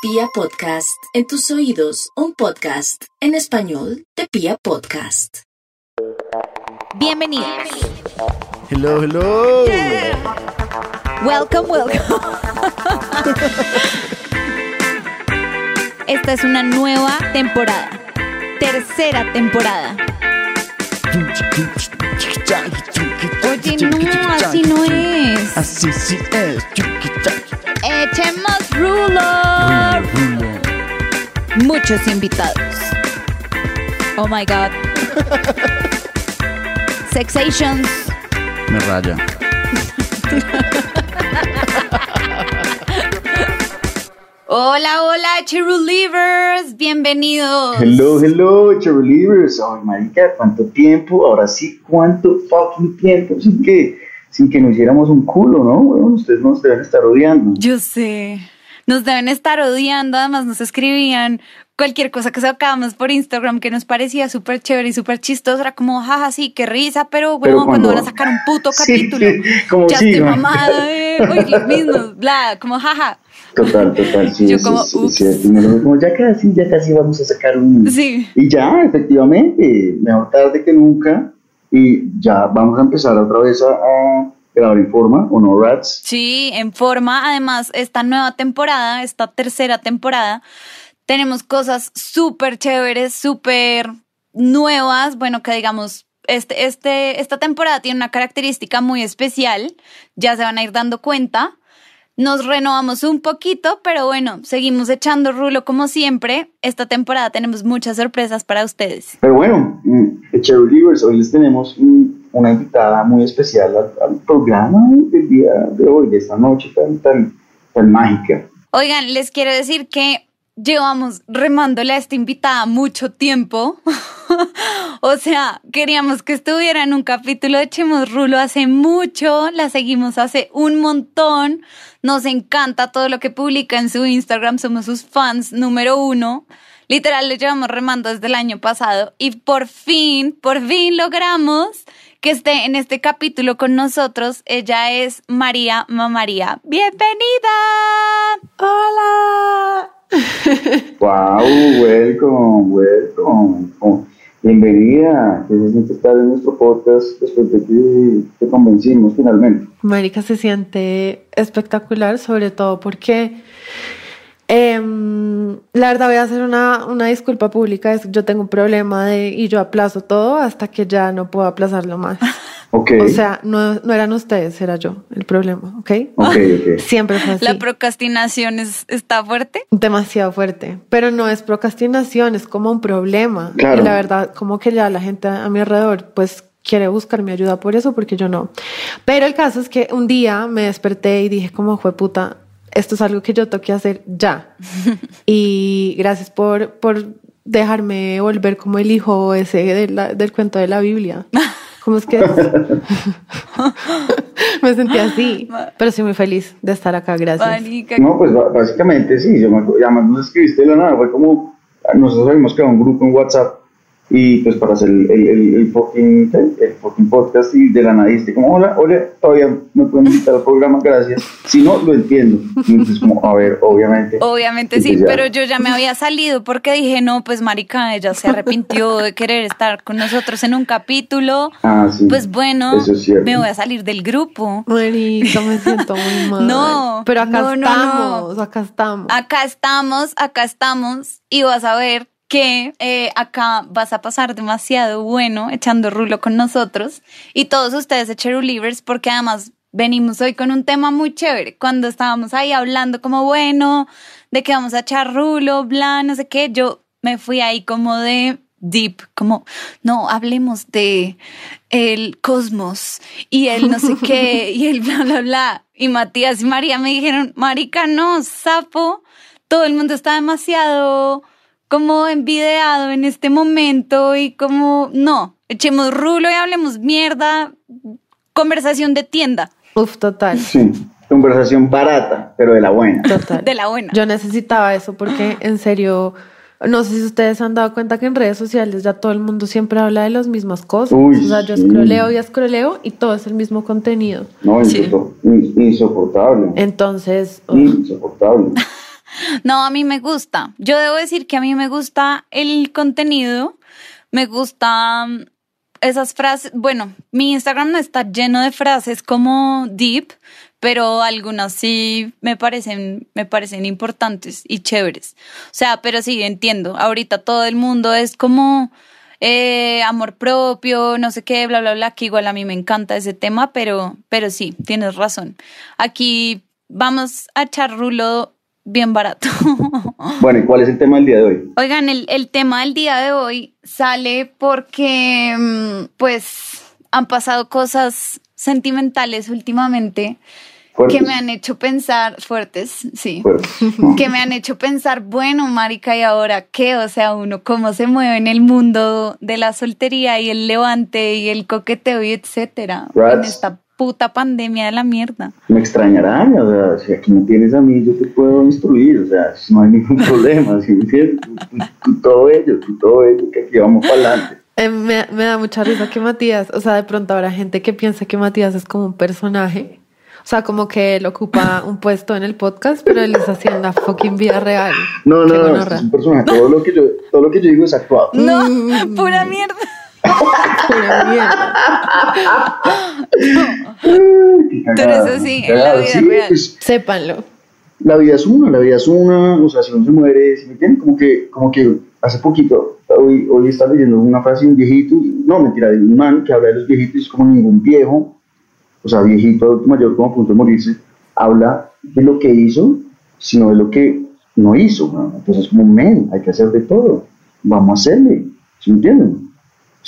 Pia Podcast, en tus oídos, un podcast en español de Pia Podcast. Bienvenidos. Hello, hello. Welcome, welcome. Esta es una nueva temporada. Tercera temporada. Oye, no, así no es. Así sí es. Echemos rulo. Muchos invitados. Oh my god. Sexations. Me raya. Hola, hola, Cherulivers. Bienvenidos. Hello, hello, Cheerleaders. Ay, marica, ¿cuánto tiempo? Ahora sí, ¿cuánto fucking tiempo? Sin que, sin que nos hiciéramos un culo, ¿no? Bueno, ustedes nos deben estar odiando. Yo sé. Nos deben estar odiando, además nos escribían cualquier cosa que sacábamos por Instagram que nos parecía súper chévere y súper chistoso. Era como, jaja, sí, qué risa, pero, Pero huevón, cuando cuando- van a sacar un puto Sí, capítulo. como ya sí, estoy mamada de oír los mismos, bla, como, jaja. Total, total, sí. Yo sí, como, ya casi, ya casi vamos a sacar un... Sí. Y ya, efectivamente, mejor tarde que nunca. Y ya vamos a empezar otra vez a, a grabar en forma, ¿o no, Rats? Sí, en forma. Además, esta nueva temporada, esta tercera temporada, tenemos cosas súper chéveres, súper nuevas. Bueno, que digamos, este, este, esta temporada tiene una característica muy especial. Ya se van a ir dando cuenta. Nos renovamos un poquito, pero bueno, seguimos echando rulo como siempre. Esta temporada tenemos muchas sorpresas para ustedes. Pero bueno, mm, Cheerleaders, hoy les tenemos una invitada muy especial al, programa del día de hoy, de esta noche tan, tan, tan mágica. Oigan, les quiero decir que llevamos remándole a esta invitada mucho tiempo. o sea, queríamos que estuviera en un capítulo de Echemos Rulo hace mucho, la seguimos hace un montón, nos encanta todo lo que publica en su Instagram, somos sus fans número uno. Literal, le llevamos remando desde el año pasado y por fin, por fin logramos que esté en este capítulo con nosotros. Ella es María Mamaría. ¡Bienvenida! Hola. Wow, welcome, welcome. Oh, bienvenida. ¿Qué se siente estar en nuestro podcast después de que te convencimos finalmente? Marica se siente espectacular, sobre todo porque em, la verdad voy a hacer una, una disculpa pública. Es que yo tengo un problema de, y yo aplazo todo hasta que ya no puedo aplazarlo más. Ok, O sea, no, no eran ustedes, era yo el problema, ¿ok? ok, ok. Siempre fue así. La procrastinación es, está fuerte. Demasiado fuerte, pero no es procrastinación, es como un problema. Claro. Y la verdad, como que ya la gente a mi alrededor, pues quiere buscar mi ayuda por eso, porque yo no. Pero el caso es que un día me desperté y dije, como fue puta, esto es algo que yo tengo que hacer ya. y gracias por, por dejarme volver como el hijo ese de la- del cuento de la Biblia. ¿Cómo es que es? me sentí así, pero estoy muy feliz de estar acá, gracias. No, pues básicamente sí, yo me acuerdo, y además nos escribiste de la nada, fue como, nosotros habíamos creado un grupo en WhatsApp y pues para hacer el, el, el, el fucking, el fucking podcast y de la nada dijiste como, hola, hola, todavía me pueden invitar al programa, gracias. Si no, lo entiendo. Entonces como, a ver, obviamente. Obviamente sí, pues ya. pero yo ya me había salido porque dije, no, pues marica, ella se arrepintió de querer estar con nosotros en un capítulo. Ah, sí. Pues bueno, Eso es cierto. me voy a salir del grupo. Marica, me siento muy mal. No, pero acá no, no, estamos, acá estamos. Acá estamos, acá estamos y vas a ver que eh, acá vas a pasar demasiado bueno echando rulo con nosotros y todos ustedes de Cherulivers porque además venimos hoy con un tema muy chévere. Cuando estábamos ahí hablando como bueno, de que vamos a echar rulo, bla, no sé qué, yo me fui ahí como de deep, como no, hablemos de el cosmos y el no sé qué y el bla, bla, bla. Y Matías y María me dijeron, marica, no, sapo, todo el mundo está demasiado como envidiado en este momento y como, no, echemos rulo y hablemos mierda, conversación de tienda, Uf, total, Sí, conversación barata, pero de la buena. total. de la buena. Yo necesitaba eso porque en serio, no sé si ustedes se han dado cuenta que en redes sociales ya todo el mundo siempre habla de las mismas cosas. Uy, o sea, yo sí. escroleo y escroleo y todo es el mismo contenido. No, Sí. insopor- in- insoportable. Entonces, uf, Insoportable. No, a mí me gusta. Yo debo decir que a mí me gusta el contenido, me gusta mm, esas frases. Bueno, mi Instagram no está lleno de frases como deep, pero algunas sí me parecen, me parecen importantes y chéveres. O sea, pero sí, entiendo. Ahorita todo el mundo es como eh, amor propio, no sé qué, bla, bla, bla, que igual a mí me encanta ese tema, pero, pero sí, tienes razón. Aquí vamos a echar rulo bien barato. Bueno, ¿y cuál es el tema del día de hoy? Oigan, el, el tema del día de hoy sale porque, mm, pues, han pasado cosas sentimentales últimamente que me han hecho pensar, fuertes, sí, Fuertes. que me han hecho pensar, bueno, marica, ¿y ahora qué? O sea, uno cómo se mueve en el mundo de la soltería y el levante y el coqueteo y etcétera, en esta puta pandemia de la mierda. Me extrañarán, o sea, si aquí me tienes a mí, yo te puedo instruir, o sea, no hay ningún problema, ¿sí? Tú, todo ello, tú todo ello, que aquí vamos para adelante. Eh, me, me da mucha risa que Matías, o sea, de pronto habrá gente que piensa que Matías es como un personaje. O sea, como que él ocupa un puesto en el podcast, pero él es así en la fucking vida real. No, no, no, gonorrea. este es un personaje, todo lo que yo, todo lo que yo digo es actuado. No, pura mierda. Pura mierda. Tú eres así, en la vida sí, real. pues, Sépanlo. la vida es una, la vida es una, o sea, si uno se muere, ¿sí me entienden? Como que, como que hace poquito, hoy, hoy estaba leyendo una frase de un viejito, no, mentira, de un man que habla de los viejitos, y es como ningún viejo, o sea, viejito, adulto mayor, como a punto de morirse, habla de lo que hizo, sino de lo que no hizo, ¿no? entonces como, men, hay que hacer de todo, vamos a hacerle, ¿sí me entienden?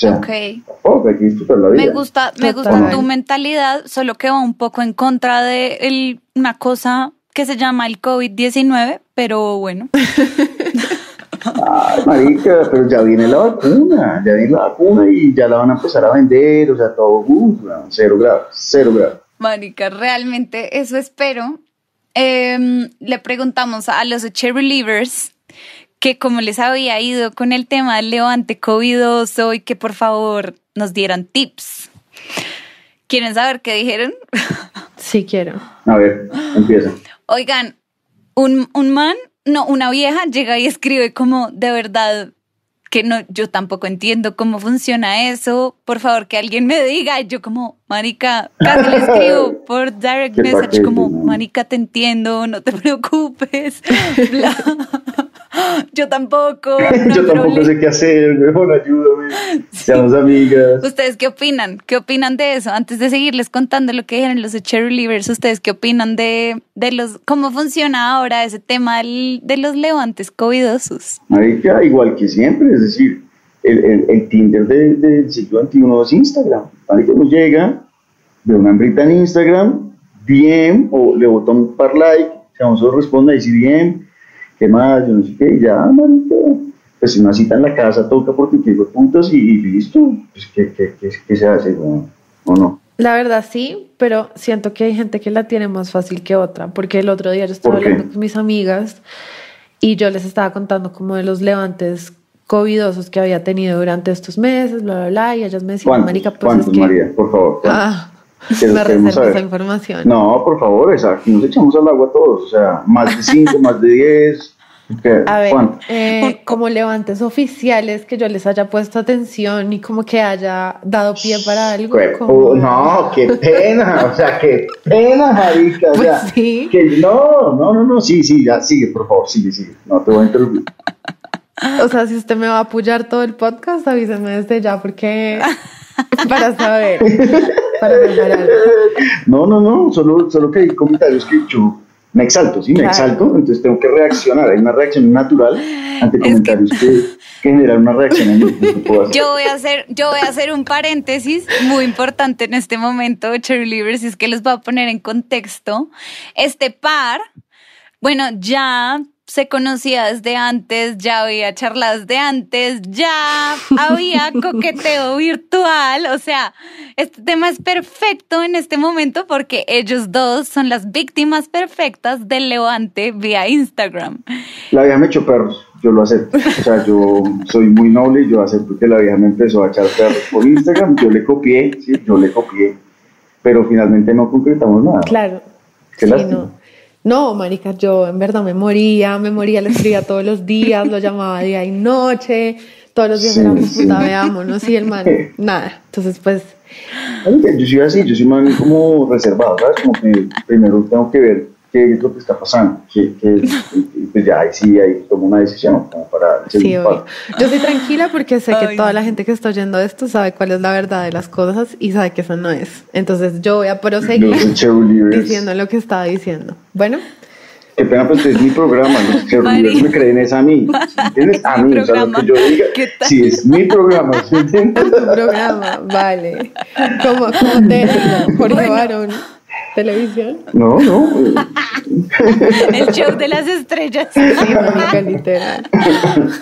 Sea, Ok. tampoco hay que disfrutar la vida. Me gusta, me gusta Total. tu mentalidad, solo que va un poco en contra de el- una cosa que se llama el COVID-19, pero bueno. Ay, marica, pero ya viene la vacuna, ya viene la vacuna y ya la van a empezar a vender, o sea, todo, uh, cero grado, cero grado. Mónica, realmente eso espero. Em, le preguntamos a los Cherry Believers que cómo les había ido con el tema del levante covidoso y que por favor nos dieran tips. ¿Quieren saber qué dijeron? Sí quiero. A ver, empieza. Oigan, un, un man, no, una vieja llega y escribe como de verdad que no, yo tampoco entiendo cómo funciona eso. Por favor, que alguien me diga. Y yo como, marica, casi le escribo por direct message como, marica, te entiendo, no te preocupes. bla. Yo tampoco. no Yo tampoco sé qué hacer, weón, ayúdame. Seamos amigas. ¿Ustedes qué opinan? ¿Qué opinan de eso? Antes de seguirles contando lo que dijeron los Cherry Leavers, ¿ustedes qué opinan de, de los cómo funciona ahora ese tema del- de los levantes covidosos? Marica, igual que siempre, es decir, el, el, el Tinder de- del siglo XXI es Instagram. Marica, uno llega, ve una hembrita en Instagram, DM, o le bota un par like, a nosotros responde, dice DM, ¿qué más? Yo no sé qué, y ya, marica. Pues una cita en la casa toca porque de putas y, y listo. Pues, ¿qué, qué, qué, qué se hace, weón? ¿O no? La verdad sí, pero siento que hay gente que la tiene más fácil que otra, porque el otro día yo estaba hablando con mis amigas y yo les estaba contando como de los levantes covidosos que había tenido durante estos meses, bla, bla, bla, y ellas me decían, marica, pues ¿Cuántos, es que... María? Por favor. Ah, Que me reservo esa información. No, por favor, esa, aquí nos echamos al agua todos, o sea, más de 5, más de 10. ¿qué? A ver, eh, como levantes oficiales que yo les haya puesto atención y como que haya dado pie para algo. Qué como- pu- No, qué pena, o sea, qué pena, marica. O Pues sea, sí. que no, no, no, no, sí, sí, ya, sigue, por favor, sigue, sigue. No te voy a interrumpir. O sea, si usted me va a apoyar todo el podcast, avíseme desde ya porque para saber, para mejorar. No, no, no, solo, solo que hay comentarios que yo me exalto, sí, me Claro. exalto, entonces tengo que reaccionar. Hay una reacción natural ante comentarios que, que generan una reacción en mí. ¿qué puedo? Yo voy a hacer, yo voy a hacer un paréntesis muy importante en este momento, Cherry Leavers, y es que les voy a poner en contexto. Este par, bueno, ya se conocía desde antes, ya había charlas de antes, ya había coqueteo virtual, o sea, este tema es perfecto en este momento porque ellos dos son las víctimas perfectas del levante vía Instagram. La vieja me echó perros, yo lo acepto. O sea, yo soy muy noble y yo acepto que la vieja me empezó a echar perros por Instagram. Yo le copié, sí, yo le copié. Pero finalmente no concretamos nada. Claro. Qué sí, lástima. no. No, marica, yo en verdad me moría, me moría, le escribía todos los días, lo llamaba día y noche, todos los días Sí, éramos sí. puta, veámonos, y el man, nada. Entonces, pues, Yo soy así, yo soy más como reservado, ¿sabes? Como que primero tengo que ver qué es lo que está pasando, que, pues ya ahí sí, ahí tomo una decisión como para sí, obvio. paso. Yo soy tranquila porque sé que Ay, toda la gente que está oyendo esto sabe cuál es la verdad de las cosas y sabe que eso no es. Entonces, yo voy a proseguir diciendo lo que estaba diciendo. Bueno, Qué pena, pues es mi programa, los cheerleaders me creen es a mí, ¿entiendes? A Es mi mí, o sea, lo que programa. yo diga, ¿Qué tal? sí, es mi programa, ¿sí entiendes? tu programa, vale. ¿Cómo, cómo te Jorge Bueno. Barón, televisión? No, no, El show de las estrellas. Sí, marica, literal.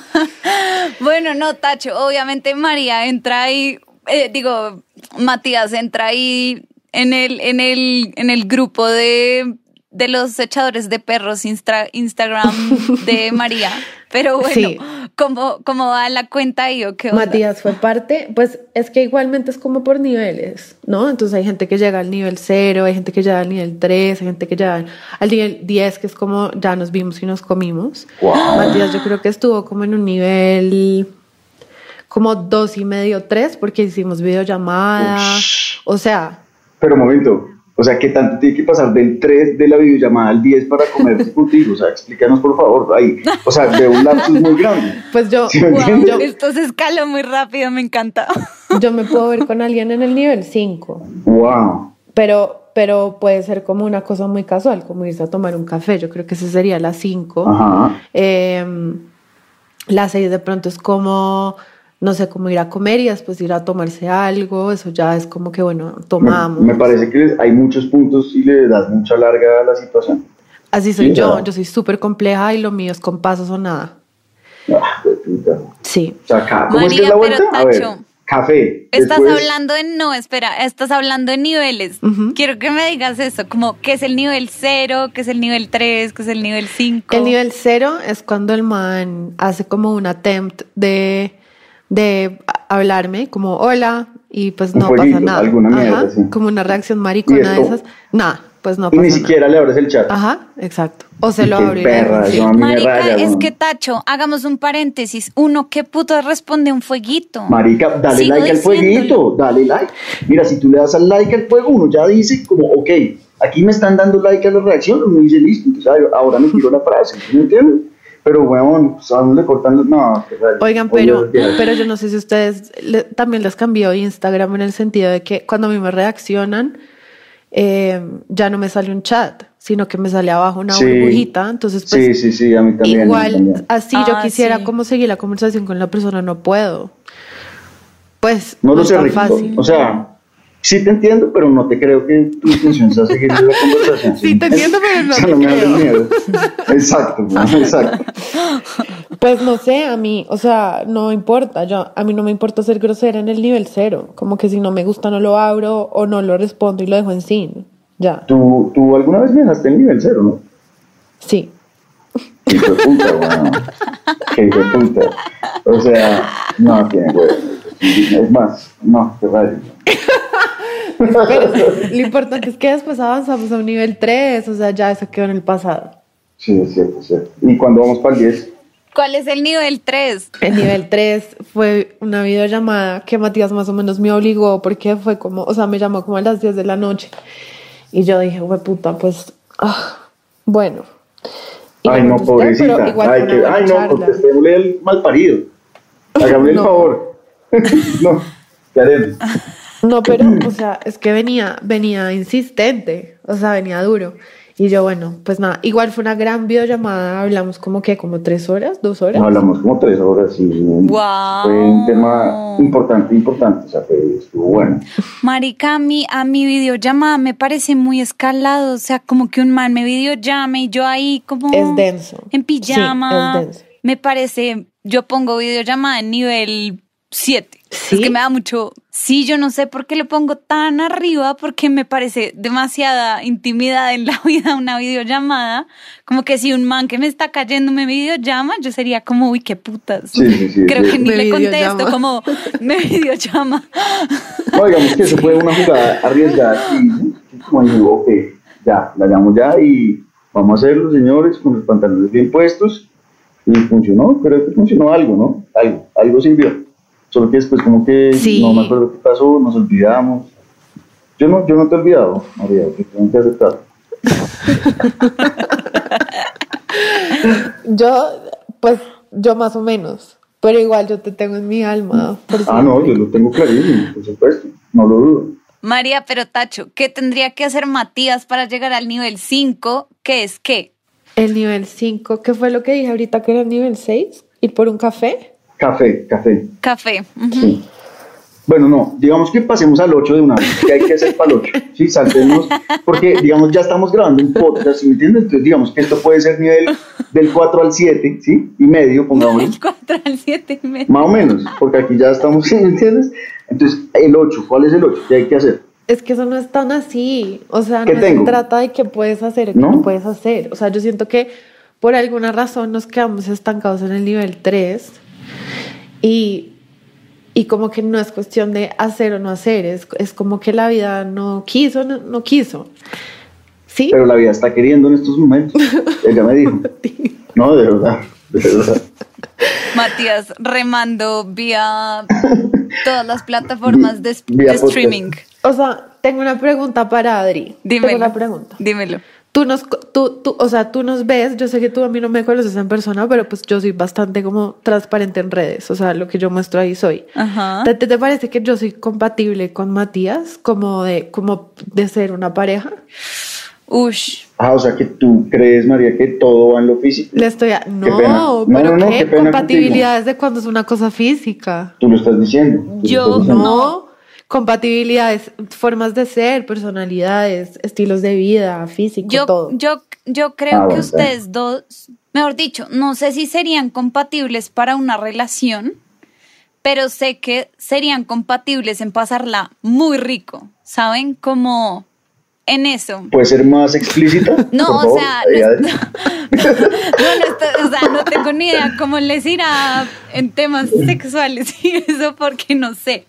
Bueno, no, Tacho, obviamente María entra ahí, eh, digo, Matías entra ahí en el, en el, en el grupo de, de los echadores de perros Instra- Instagram de María. Pero bueno, Sí. ¿cómo, ¿cómo va la cuenta ahí o qué onda? Matías fue parte, pues es que igualmente es como por niveles, ¿no? Entonces hay gente que llega al nivel 0, hay gente que llega al nivel 3, hay gente que llega al nivel 10, que es como ya nos vimos y nos comimos. Wow. Matías yo creo que estuvo como en un nivel como dos y medio, tres, porque hicimos videollamada, Ush. o sea, pero un momento, o sea, ¿qué tanto tiene que pasar del 3 de la videollamada al 10 para comerse contigo? O sea, explícanos por favor, ahí, o sea, veo un lapsus muy grande. pues yo, Sí, Wow, entiendes? esto se escaló muy rápido, me encanta. yo me puedo ver con alguien en el nivel 5. Wow. Pero, pero puede ser como una cosa muy casual, como irse a tomar un café. Yo creo que ese sería la 5. Ajá. la 6 de pronto es como, no sé, como ir a comer y después ir a tomarse algo. Eso ya es como que, bueno, Me, tomamos. me parece que hay muchos puntos y le das mucha larga a la situación. Así soy Sí, yo. Yo soy súper compleja y lo mío es con pasos o nada. Ah, qué puta. Sí. O sea, acá, ¿cómo es que es la pero vuelta? A ver, Tacho, café. Estás después- hablando de, no, espera, estás hablando de niveles. Quiero que me digas eso, como qué es el nivel 0, qué es el nivel 3, qué es el nivel 5. El nivel 0 es cuando el man hace como un attempt de, de hablarme, como hola, y pues no pasa nada. alguna mierda, sí. Como una reacción maricona ¿Y de esas. Nada, pues no Y pasa ni nada. siquiera le abres el chat. Ajá, exacto. O se lo dejo, sí. Marica, raya, es que Tacho, hagamos un paréntesis. Uno, ¿qué puto responde un fueguito? Marica, dale Sigo like al fueguito, dale like. Mira, si tú le das al like al fuego, uno ya dice como, ok, aquí me están dando like a la reacción, uno dice listo, entonces ahora me tiro la frase, ¿sí ¿me entiendes? Pero, weón, pues, a uno le cortan los... No, raya. Oigan, pero, pero yo no sé si ustedes le- también les cambió Instagram en el sentido de que cuando a mí me reaccionan, eh, ya no me sale un chat, sino que me sale abajo una Sí. burbujita. Entonces, pues, sí, sí, sí, a mí también. a mí igual, también. así yo Ah, quisiera sí. como seguir la conversación con la persona, no puedo. Pues, No lo es sé, tan Rico. fácil. O sea, sí te entiendo, pero no te creo que tu intención sea seguir la conversación. Sí, te entiendo, pero no O sea, te no me creo. miedo. Exacto, exacto. Pues no sé, a mí, o sea, no importa, yo, a mí no me importa ser grosera en el nivel cero, como que si no me gusta no lo abro o no lo respondo y lo dejo en sin, ya, ¿Tú, tú alguna vez me dejaste el nivel cero, ¿no? sí. Qué hijo de puta, weón. Qué hijo de puta. O sea, no tiene weón. Es más, no, qué raro. Pero lo importante es que después avanzamos a un nivel 3, o sea, ya eso quedó en el pasado. Sí, es cierto, es cierto. ¿Y cuando vamos para el 10? ¿Cuál es el nivel 3? El nivel 3 fue una videollamada que Matías más o menos me obligó porque fue como, o sea, me llamó como a las 10 de la noche. Y yo dije, güey, puta, pues, ah, bueno. Y Ay, no, contesté, pero pobrecita. igual Ay, que, ay, no, contestémosle el mal parido. No. el favor. no, ¿qué haremos? No, pero, o sea, es que venía, venía insistente, o sea, venía duro. Y yo, bueno, pues nada, igual fue una gran videollamada, hablamos como que, como tres horas, dos horas. Hablamos como tres horas y fue un tema importante, importante. O sea, que estuvo bueno. Marica, a mí, a mi videollamada me parece muy escalado. O sea, como que un man me videollame y yo ahí como... Es denso. En pijama. Sí, es denso. Me parece... Yo pongo videollamada en nivel 7. ¿Sí? Es que me da mucho... Sí, yo no sé por qué lo pongo tan arriba, porque me parece demasiada intimidad en la vida una videollamada. Como que si un man que me está cayendo me videollama, yo sería como, uy, qué putas. Sí, sí, sí, Creo sí. que ni Me le videollama. contesto como, me videollama. No, digamos que eso fue una jugada arriesgada y como digo, ok, ya, la llamo ya y vamos a hacerlo, señores, con los pantalones bien puestos. Y funcionó, creo que funcionó algo, ¿no? Algo, algo sirvió. Solo que después como que Sí. no me acuerdo qué pasó, nos olvidamos. Yo no, yo no te he olvidado, María, que tengo que aceptar. Yo, pues, yo más o menos. Pero igual yo te tengo en mi alma. por Ah, no, yo lo tengo clarísimo, por supuesto, no lo dudo. María, pero Tacho, ¿qué tendría que hacer Matías para llegar al nivel 5? ¿Qué es qué? El nivel 5, ¿qué fue lo que dije ahorita que era el nivel 6? ¿Ir por un café? Café, café. Café. Sí. Bueno, no, digamos que pasemos al 8 de una vez. ¿Qué hay que hacer para el 8? Sí, saltemos, porque digamos ya estamos grabando un podcast, ¿sí me entiendes? Entonces digamos que esto puede ser nivel del 4 al 7, ¿sí? Y medio, pongámosle. Del 4 al 7 y medio. Más o menos, porque aquí ya estamos, ¿sí me entiendes? Entonces, el 8, ¿cuál es el 8? ¿Qué hay que hacer? Es que eso no es tan así. O sea, ¿Qué no tengo? se trata de qué puedes hacer qué ¿No? no puedes hacer. O sea, yo siento que por alguna razón nos quedamos estancados en el nivel 3 y, y como que no es cuestión de hacer o no hacer, es, es como que la vida no quiso, no, no quiso. ¿Sí? Pero la vida está queriendo en estos momentos. Ella me dijo. No, de verdad, de verdad. Matías remando vía todas las plataformas de, de streaming. O sea, tengo una pregunta para Adri. Dímelo. Tengo una pregunta. Dímelo. Tú nos, tú, tú, o sea, tú nos ves, yo sé que tú a mí no me conoces en persona, pero pues yo soy bastante como transparente en redes, o sea, lo que yo muestro ahí soy. Ajá. ¿Te, te, parece que yo soy compatible con Matías como de, como de ser una pareja? Ush. Ah, o sea que tú crees, María, que todo va en lo físico. Le estoy a... No, pena. No, pero no, no, ¿qué? qué pena Compatibilidad es de cuando es una cosa física. Tú lo estás diciendo. Yo estás diciendo. No, compatibilidades, formas de ser, personalidades, estilos de vida, físico, Yo, todo. yo, yo creo Ah, que ustedes dos, mejor dicho, no sé si serían compatibles para una relación, pero sé que serían compatibles en pasarla muy rico, ¿saben? Como en eso. ¿Puede ser más explícita? No, por o favor? sea, Ahí, no, no, o sea, no tengo ni idea cómo les irá en temas sexuales y eso porque no sé.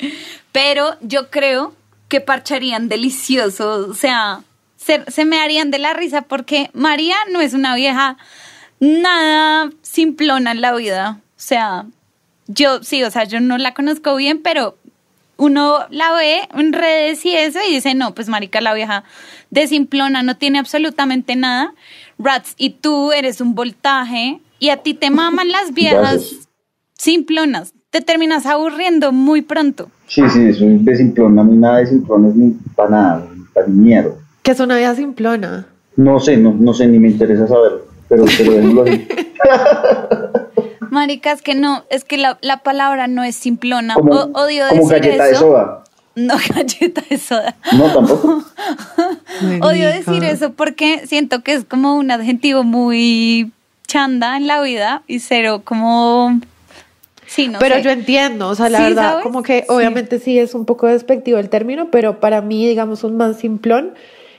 Pero yo creo que parcharían delicioso, o sea, se, se me harían de la risa porque María no es una vieja nada simplona en la vida. O sea, yo sí, o sea, yo no la conozco bien, pero uno la ve en redes y eso y dice, no, pues marica, la vieja de simplona no tiene absolutamente nada. Rats, y tú eres un voltaje y a ti te maman las viejas Gracias. simplonas. Te terminas aburriendo muy pronto. Sí, sí, eso es de simplón. A mí nada de simplón es ni para nada, ni para ni mierda. Que es una vida simplona. No sé, no, no sé, ni me interesa saberlo. Pero, pero déjalo así. Marica, es que no, es que la, la palabra no es simplona. Como, O- odio como decir galleta eso. de soda. No, galleta de soda. No, tampoco. Odio decir eso porque siento que es como un adjetivo muy chanda en la vida y cero como... Sí, no pero sé. yo entiendo, o sea, la Sí, verdad, ¿sabes? como que Sí. obviamente sí es un poco despectivo el término, pero para mí, digamos, un man simplón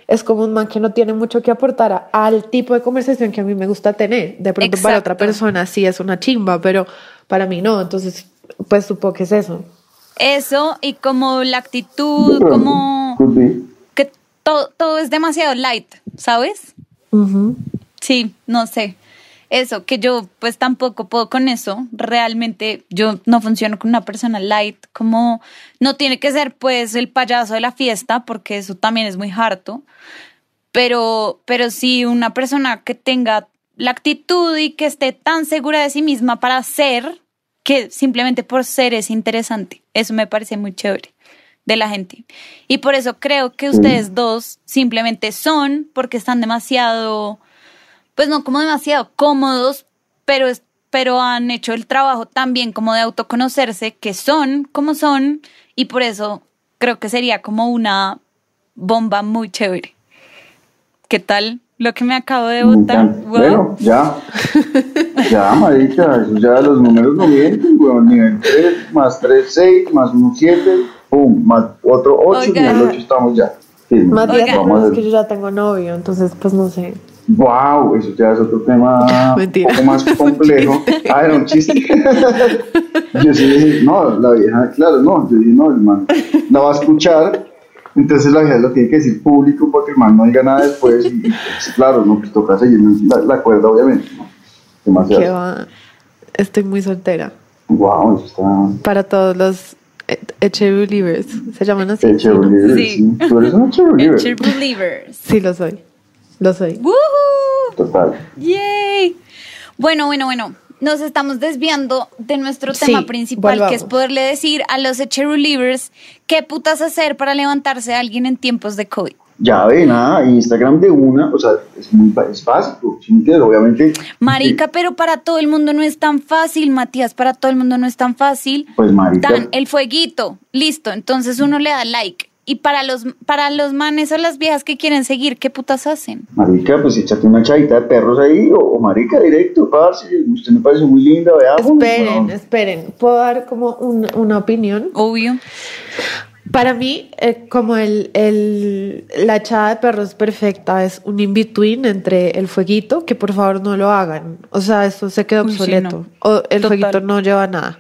es como un man que no tiene mucho que aportar a- al tipo de conversación que a mí me gusta tener. De pronto para otra Exacto. persona sí es una chimba, pero para mí no, entonces, pues supongo que es eso. Eso y como la actitud, Pero, como que todo, todo es demasiado light, ¿sabes? Ujú. Sí, no sé. Eso, que yo pues tampoco puedo con eso. Realmente yo no funciono con una persona light, como no tiene que ser pues el payaso de la fiesta, porque eso también es muy harto. Pero, pero sí una persona que tenga la actitud y que esté tan segura de sí misma para ser, que simplemente por ser es interesante. Eso me parece muy chévere de la gente. Y por eso creo que ustedes dos simplemente son, porque están demasiado, pues no como demasiado cómodos, pero, es- pero han hecho el trabajo también como de autoconocerse, que son como son, y por eso creo que sería como una bomba muy chévere. ¿Qué tal lo que me acabo de encanta. Wow. Bueno, ya. Ya, marica, eso ya los números no mienten, weón. Nivel 3, más 3, 6, más 1, 7, pum, más otro 8, Oiga. nivel 8 estamos ya. Firme. Matías, a es que yo ya tengo novio, entonces pues no sé. Wow, eso ya es otro tema Mentira. un poco más complejo. Ah, era un chiste. yo sí dije, no, la vieja, claro, no, yo dije, no, hermano, la va a escuchar. Entonces la gente lo tiene que decir público para que el man no diga nada después. Y, pues, claro, no, pues toca seguir la, la cuerda, obviamente. ¿no? Qué Demasiado. va. Estoy muy soltera. Wow, eso está. Para todos los Eche Believers. ¿Se llaman así? Eche Believer, Sí. sí. Tú eres un Eche Believer. Future Believers. Sí, lo soy. Lo soy. ¡Woohoo! Total. ¡Yay! Bueno, bueno, bueno. Nos estamos desviando de nuestro Sí, tema principal, que es poderle decir a los Echerulivers qué putas hacer para levantarse a alguien en tiempos de COVID. Ya ve, nada, Instagram de una, o sea, es muy es básico, ¿sí me entiendes? Obviamente. Marica, pero para todo el mundo no es tan fácil, Matías, para todo el mundo no es tan fácil. Pues marica. Dan el fueguito, listo, entonces uno le da like. Y para los, para los manes o las viejas que quieren seguir, ¿qué putas hacen? Marica, pues échate una chavita de perros ahí, o, o marica, directo, parce, usted me parece muy linda, veamos. Esperen, ¿no? esperen. ¿Puedo dar como un- una opinión? Obvio. Para mí, eh, como el, el, la echada de perros perfecta es un in-between entre el fueguito, que por favor no lo hagan. O sea, eso se quedó Uy, sí, obsoleto. no. O el Total. fueguito no lleva nada.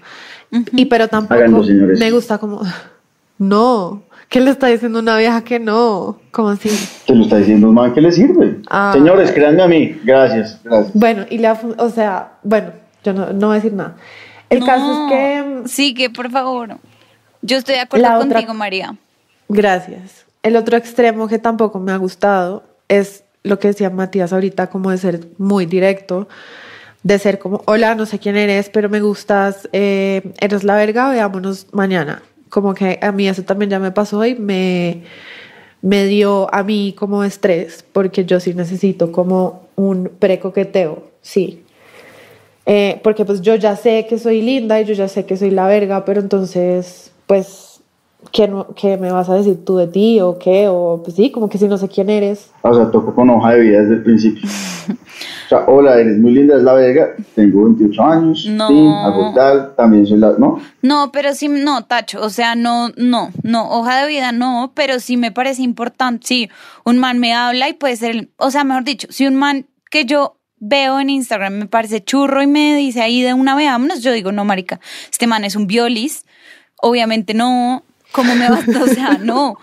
Y pero tampoco Háganlo, me gusta como, no, ¿qué le está diciendo una vieja que no? Como así. Te lo está diciendo un man que le sirve. Ah. Señores, créanme a mí, gracias, gracias. Bueno, y la, o sea, bueno, yo no, no voy a decir nada. El No. caso es que Sí, que por favor. Yo estoy de acuerdo otra- contigo, María. Gracias. El otro extremo que tampoco me ha gustado es lo que decía Matías ahorita, como de ser muy directo, de ser como, hola, no sé quién eres, pero me gustas, eh, eres la verga, veámonos mañana. Como que a mí eso también ya me pasó y me, me dio a mí como estrés, porque yo sí necesito como un precoqueteo, sí. Eh, porque pues yo ya sé que soy linda y yo ya sé que soy la verga, pero entonces, pues, ¿qué, no- qué me vas a decir tú de ti o qué? O pues sí, como que si no sé quién eres. O sea, toco con hoja de vida desde el principio. Sea, hola, eres muy linda, es la verga, tengo 28 años, No. sí, hago tal, también soy la, ¿no? No, pero sí, no, Tacho, o sea, no, no, no, hoja de vida no, pero sí me parece importante, sí, un man me habla y puede ser, o sea, mejor dicho, si un man que yo veo en Instagram me parece churro y me dice ahí de una veámonos, yo digo, no, marica, este man es un violis, obviamente no, ¿cómo me vas? O sea, no,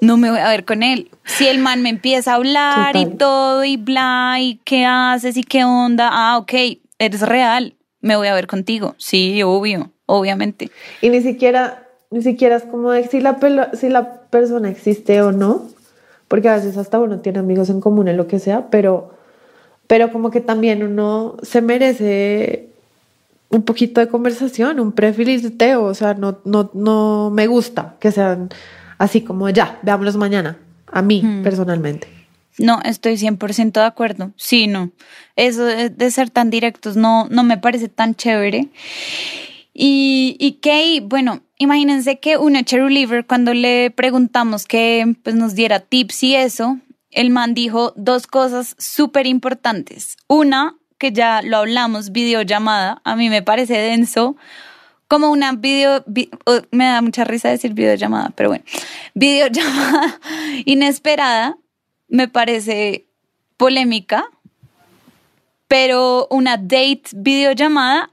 no me voy a ver con él. Si el man me empieza a hablar y todo y bla, y qué haces y qué onda, ah, ok, eres real, me voy a ver contigo, sí, obvio, obviamente. Y ni siquiera, ni siquiera es como de si la, pelo- si la persona existe o no, porque a veces hasta uno tiene amigos en común en lo que sea, pero, pero como que también uno se merece un poquito de conversación, un prefiliciteo, o sea, no, no, no me gusta que sean así como ya, veámonos mañana, a mí personalmente. No, estoy 100% de acuerdo. Sí, no. Eso de, ser tan directos no, no me parece tan chévere. Y, y que, bueno, imagínense que una Cherry cuando le preguntamos que pues, nos diera tips y eso, el man dijo dos cosas súper importantes. Una, que ya lo hablamos, videollamada. A mí me parece denso. Como una video, vi- oh, me da mucha risa decir videollamada, pero bueno, videollamada inesperada me parece polémica, pero una date videollamada,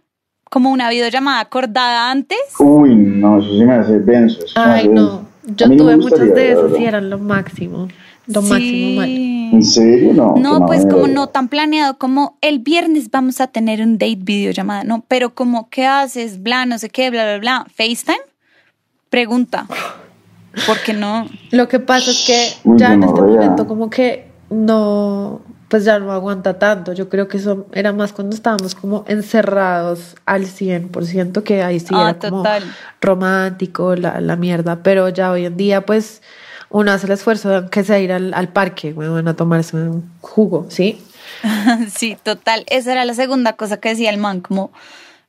como una videollamada acordada antes, Uy, no, eso sí me hace denso. Ay, no, yo tuve muchas de verdad. y eran lo máximo, Sí. máximo mal. ¿En serio? No. No, pues como no tan planeado, como el viernes vamos a tener un date videollamada, no, pero como qué haces, bla, no sé qué, bla, bla, bla, FaceTime, pregunta, ¿por qué no? Lo que pasa es que Uy, ya en este momento como que no, pues ya no aguanta tanto. Yo creo que eso era más cuando estábamos como encerrados al 100%, que ahí sí Ah, era como total. romántico, la, la mierda. Pero ya hoy en día pues uno hace el esfuerzo de aunque sea ir al, al parque, bueno, a tomarse un jugo, ¿sí? Sí, total. Esa era la segunda cosa que decía el man, como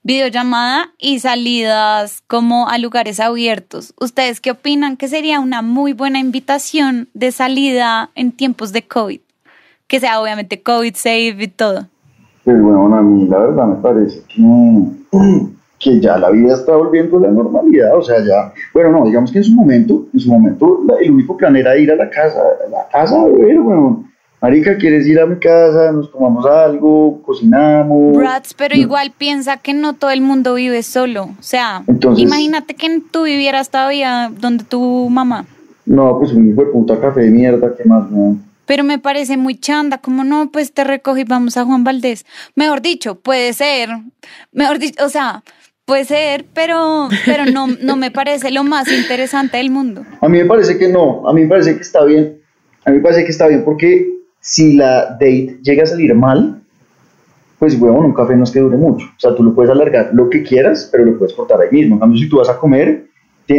videollamada y salidas como a lugares abiertos. ¿Ustedes qué opinan que sería una muy buena invitación de salida en tiempos de COVID? Que sea obviamente COVID safe y todo. Pues bueno, a mí la verdad me parece que, que ya la vida está volviendo a la normalidad, o sea, ya, bueno, no, digamos que en su momento, en su momento, el único plan era ir a la casa, a la casa a beber, bueno, marica, ¿quieres ir a mi casa? Nos tomamos algo, cocinamos. Brats, pero igual piensa que no todo el mundo vive solo. O sea, Entonces- imagínate que tú vivieras todavía donde tu mamá. No, pues un hijo de puta café de mierda, ¿qué más, no? Pero me parece muy chanda, como no, pues te recojo y vamos a Juan Valdés. Mejor dicho, puede ser, mejor dicho, o sea, puede ser, pero, pero no, no me parece lo más interesante del mundo. A mí me parece que no, a mí me parece que está bien. A mí me parece que está bien porque si la date llega a salir mal, pues huevón, un café no es que dure mucho. O sea, tú lo puedes alargar lo que quieras, pero lo puedes cortar ahí mismo. En cambio, si tú vas a comer,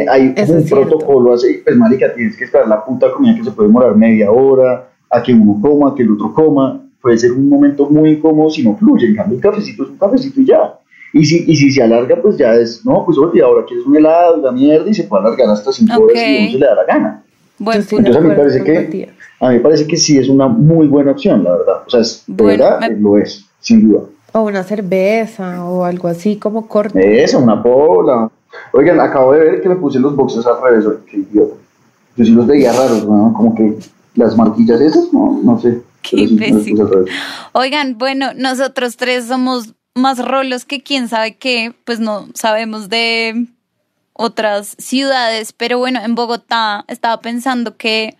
hay Eso un protocolo así, pues marica, tienes que esperar la puta comida que se puede demorar media hora, a que uno coma, que el otro coma. Puede ser un momento muy incómodo si no fluye. En cambio, el cafecito es un cafecito y ya. Y si, y si se alarga, pues ya es, no, pues oye, ahora quieres un helado, la mierda, y se puede alargar hasta cinco Ok. horas a uno se le da la gana. Buen Yo estoy de punto. Entonces a mí parece que a mí parece que sí es una muy buena opción, la verdad. O sea, es, Bueno, verdad me- lo es, sin duda. O una cerveza o algo así como corto. Eso, una pola. Oigan, acabo de ver que me puse los boxes al revés, oye, qué idiota. Yo sí los veía raros, ¿no? Como que las marquillas esas, no, no sé. Qué sí. Oigan, bueno, nosotros tres somos más rolos que quién sabe qué, pues no sabemos de otras ciudades, pero bueno, en Bogotá estaba pensando que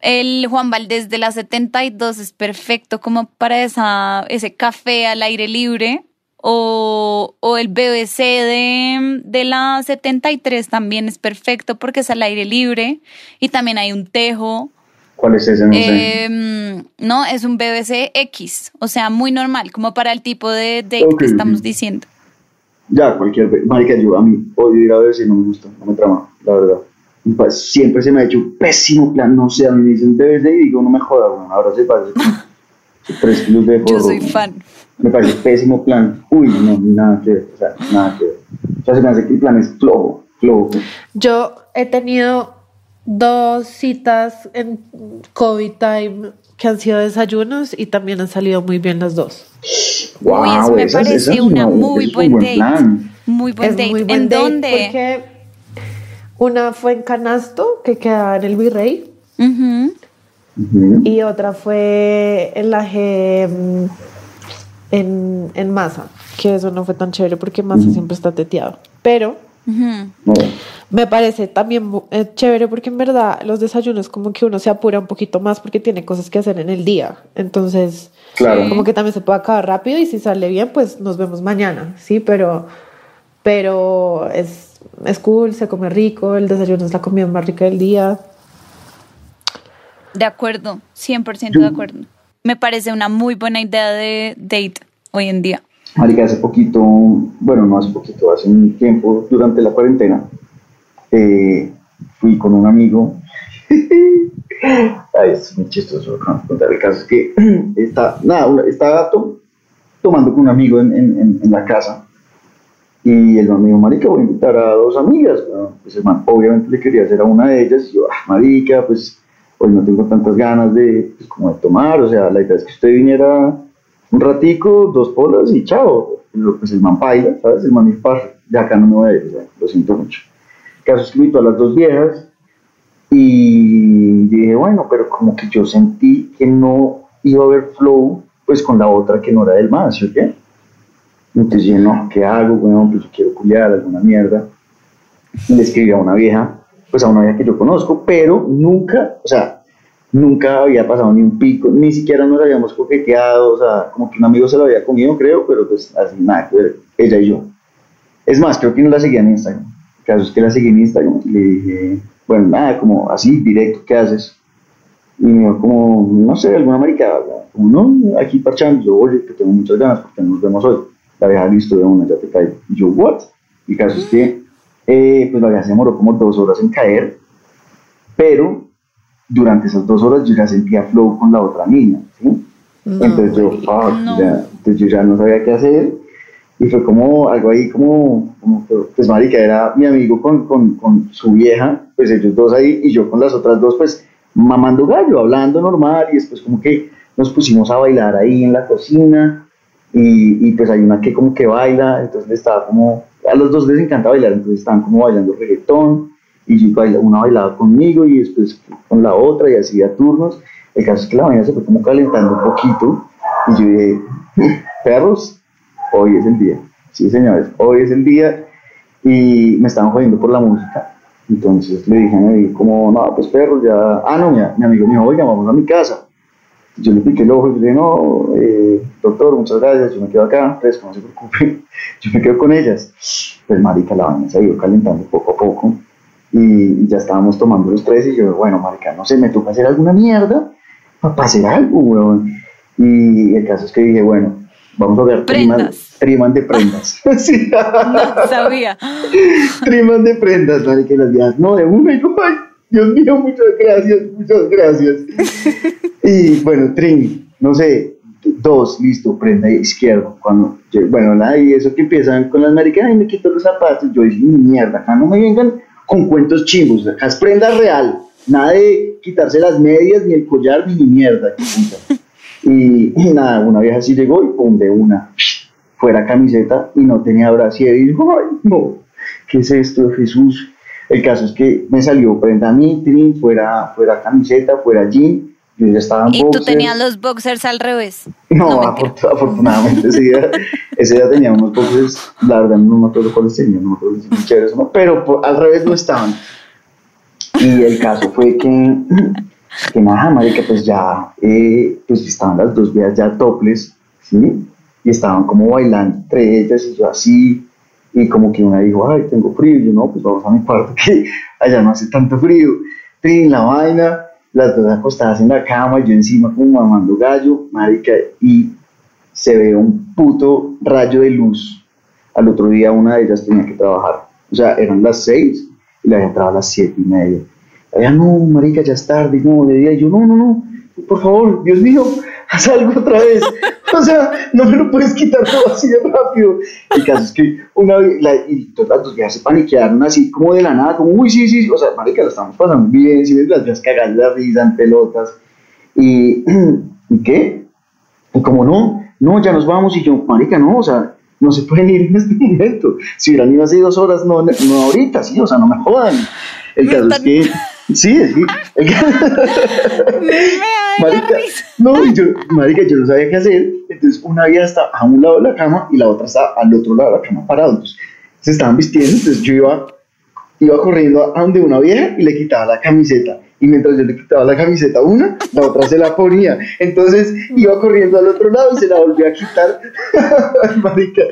el Juan Valdés de la 72 es perfecto como para esa, ese café al aire libre. O, o el BBC de, de la 73 también es perfecto porque es al aire libre y también hay un tejo. ¿Cuál es ese? No sé. Em, no, es un BBC X, o sea, muy normal, como para el tipo de date Ok, que estamos ok. diciendo. Ya, cualquier. Marica, yo a mí odio ir a ver si no me gusta, no me trama, la verdad. Siempre se me ha hecho un pésimo plan, no sé, a mí me dicen BBC y digo, no me joda, bueno, ahora se parece tres kilos de Yo soy fan. Me parece pésimo plan. Uy, no, nada que ver, o sea, nada que ver. O sea, se me hace que el plan es flojo, flojo. Yo he tenido dos citas en COVID time que han sido desayunos y también han salido muy bien las dos. Wow, Uy, eso me esas- parece esas una muy un buen, date. plan. Muy buen es date. muy buen ¿En date dónde? Porque una fue en Canasto, que queda en el Virrey, y otra fue en la G mm, en, en Masa, que eso no fue tan chévere porque Masa siempre está teteado. Pero Me parece también eh, chévere porque en verdad los desayunos como que uno se apura un poquito más porque tiene cosas que hacer en el día. Entonces, claro. como que también se puede acabar rápido y si sale bien, pues nos vemos mañana, ¿sí? Pero, pero es, es cool, se come rico, el desayuno es la comida más rica del día. De acuerdo, 100% Yo- de acuerdo. Me parece una muy buena idea de date hoy en día. Marica, hace poquito, bueno, no hace poquito, hace un tiempo, durante la cuarentena, eh, fui con un amigo. Ay, es muy chistoso contar el caso. Es que está, nada, estaba to- tomando con un amigo en, la casa y el dijo, marica, voy a invitar a dos amigas. Bueno, pues el man obviamente le quería hacer a una de ellas y yo, ah, marica, pues hoy no tengo tantas ganas de, pues, como de tomar, o sea, la idea es que usted viniera un ratico, dos polas y chao. Pues el man baila, ¿sabes? El man de acá no me voy a ir, o sea, lo siento mucho. El caso que a las dos viejas y dije, bueno, pero como que yo sentí que no iba a haber flow, pues con la otra que no era del man, ¿sí o qué? Entonces dije, no, ¿qué hago? Bueno, pues yo quiero culiar alguna mierda. Y le escribí a una vieja, pues a una vieja que yo conozco, pero nunca, o sea, nunca había pasado ni un pico, ni siquiera nos habíamos coqueteado, o sea, como que un amigo se lo había comido, creo, pero pues así nada que ver, ella y yo. Es más, creo que no la seguía en Instagram. El caso es que la seguí en Instagram y le dije, bueno, nada, como así, directo, ¿qué haces? Y me dijo, como, no sé, alguna maricada, como, no, aquí parchando, yo, oye, que tengo muchas ganas porque nos vemos hoy. La vieja listo de una, ya te caigo. Y yo, what? Y caso es que, eh, pues la vieja se demoró como dos horas en caer, pero durante esas dos horas yo ya sentía flow con la otra niña, ¿sí? No, entonces yo, fuck, No. ya, entonces yo ya no sabía qué hacer y fue como algo ahí como, como que, pues marica, era mi amigo con, con, con su vieja, pues ellos dos ahí y yo con las otras dos pues mamando gallo, hablando normal y después como que nos pusimos a bailar ahí en la cocina y, y pues hay una que como que baila, entonces le estaba como, a los dos les encanta bailar, entonces estaban como bailando reggaetón y una bailaba conmigo y después con la otra y así a turnos. El caso es que la vaina se fue como calentando un poquito y yo dije, perros, hoy es el día. Sí, señores, hoy es el día y me estaban jodiendo por la música. Entonces le dije a mi como, no, pues perro, ya. Ah, no, mi, mi amigo me dijo, oiga, vamos a mi casa. Yo le piqué el ojo y le dije, no, eh, doctor, muchas gracias, yo me quedo acá, pues no se preocupe, yo me quedo con ellas. Pues marica, la vaina se ha ido calentando poco a poco y ya estábamos tomando los tres y yo, bueno, marica, no sé, me toca hacer alguna mierda para hacer algo, weón. Y el caso es que dije, bueno, vamos a ver triman, Prendas. triman de prendas. Sí. No sabía. triman de prendas, marica, y las viejas, no, de una, y yo, ay, Dios mío, muchas gracias, muchas gracias. y bueno, trim, no sé, dos, listo, prenda izquierdo. Cuando, yo- bueno, nada, y eso que empiezan con las maricas, ay, me quito los zapatos, yo dije, mierda, acá no me vengan con cuentos chivos, acá es prenda real, nada de quitarse las medias, ni el collar, ni mierda. Y, y nada, una vieja así llegó y pum, de una, fuera camiseta y no tenía brasier. Y dijo, ay, no, ¿qué es esto, Jesús? El caso es que me salió prenda mitrin, fuera, fuera camiseta, fuera jean, yo ya estaba en Y tú boxers. tenías los boxers al revés. No, No, afortunadamente ese día, ese día tenía unos boxers, la verdad no me acuerdo cuáles tenía, no me acuerdo si eran chéveres o no, pero por- al revés no estaban. Y el caso fue que, que nada, marica, pues ya, eh, pues estaban las dos vías ya toples, ¿sí? Y estaban como bailando entre ellas y yo así, y como que una dijo, ay, tengo frío, y yo no, pues vamos a mi cuarto, que allá no hace tanto frío. Trin, la vaina, las dos acostadas en la cama, yo encima como mamando gallo, marica, y se ve un puto rayo de luz. Al otro día una de ellas tenía que trabajar. O sea, eran las seis y la había entrado a las siete y media. Ella, no, marica, ya es tarde, no, de día. Y yo, no, no, no, por favor, Dios mío, haz algo otra vez. O sea, no me lo puedes quitar todo así de rápido. El caso es que una vez, la, y todas las dos viejas se paniquearon así como de la nada, como, uy, sí, sí, o sea, marica, la estamos pasando bien, si ves las viejas cagando la risa en pelotas. Y, ¿y qué? Y como no, no, ya nos vamos. Y yo, marica, no, o sea, no se pueden ir en este momento. Si hubieran ido hace dos horas, no, no ahorita, sí, o sea, no me jodan. El caso es que, sí, sí. marica, no, y yo, marica, yo no sabía qué hacer. Entonces, una vieja está a un lado de la cama y la otra está al otro lado de la cama parado. Entonces, se estaban vistiendo. Entonces, yo iba, iba corriendo a donde una vieja y le quitaba la camiseta. Y mientras yo le quitaba la camiseta a una, la otra se la ponía. Entonces iba corriendo al otro lado y se la volvió a quitar. Marica,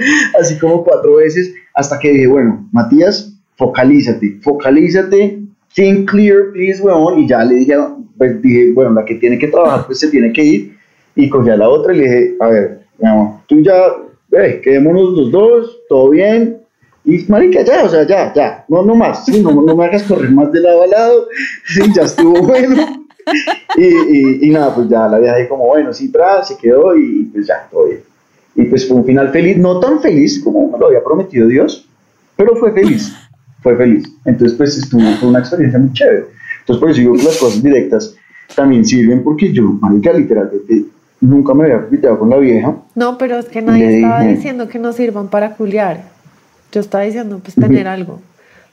así como cuatro veces, hasta que dije, bueno, Matías, focalízate, focalízate, think clear, please, weón. Y ya le dije, pues dije, bueno, la que tiene que trabajar, pues se tiene que ir. Y cogí a la otra y le dije, a ver, amor, tú ya, eh, quedémonos los dos, todo bien, y marica, ya, o sea, ya, ya, no, no más, sí, no, no me hagas correr más de lado a lado, sí, ya estuvo bueno. Y, y, y nada, pues ya la vieja ahí como, bueno, sí, tra, se quedó y pues ya, todo bien. Y pues fue un final feliz, no tan feliz como me lo había prometido Dios, pero fue feliz, fue feliz. Entonces pues estuvo, fue una experiencia muy chévere. Entonces por eso digo que las cosas directas también sirven porque yo, marica, literalmente nunca me había piteado con la vieja. No, pero es que nadie Le estaba dije. diciendo que no sirvan para culiar. Yo estaba diciendo, pues, tener algo.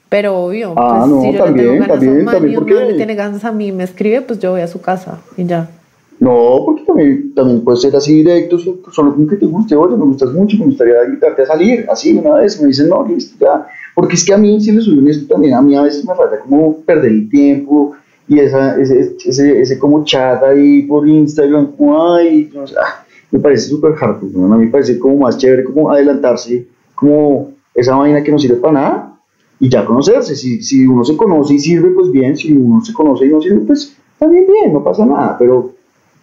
Pero obvio, Ah, pues, no, si yo también, le tengo ganas a también, un man también, y un porque- man le tiene ganas a mí, me escribe, pues yo voy a su casa y ya. No, porque también, también puede ser así directo, so- solo con que te guste, oye, me gustas mucho, me gustaría invitarte a salir, así una vez, me dicen, no, listo, ya. Porque es que a mí, si le soy honesto, también a mí a veces me raya como perder el tiempo y esa, ese, ese, ese como chat ahí por Instagram, como, ay, no sé, ah, me parece súper hardcore, ¿no? a mí me parece como más chévere como adelantarse, como esa vaina que no sirve para nada y ya conocerse. Si, si uno se conoce y sirve, pues bien. Si uno se conoce y no sirve, pues también bien, no pasa nada. Pero,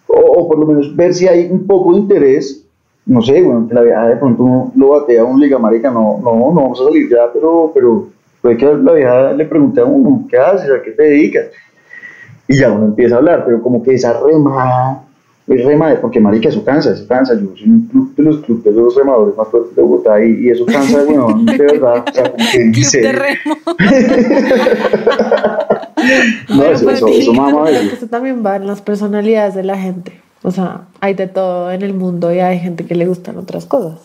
o, o por lo menos ver si hay un poco de interés. No sé, bueno, la vieja de pronto uno lo batea a un liga marica, no, no, no vamos a salir ya, pero, pero puede que la vieja le pregunte a uno, ¿qué haces? ¿A qué te dedicas? Y ya uno empieza a hablar, pero como que esa remada, es remada, porque marica, eso cansa, eso cansa. Yo soy un club de los clubes de los remadores más fuertes de Bogotá y, y eso cansa, bueno, de verdad. O sea, como que Club dice, de remo. no, Pero, eso, pues, eso, eso eso también va en las personalidades de la gente. O sea, hay de todo en el mundo y hay gente que le gustan otras cosas.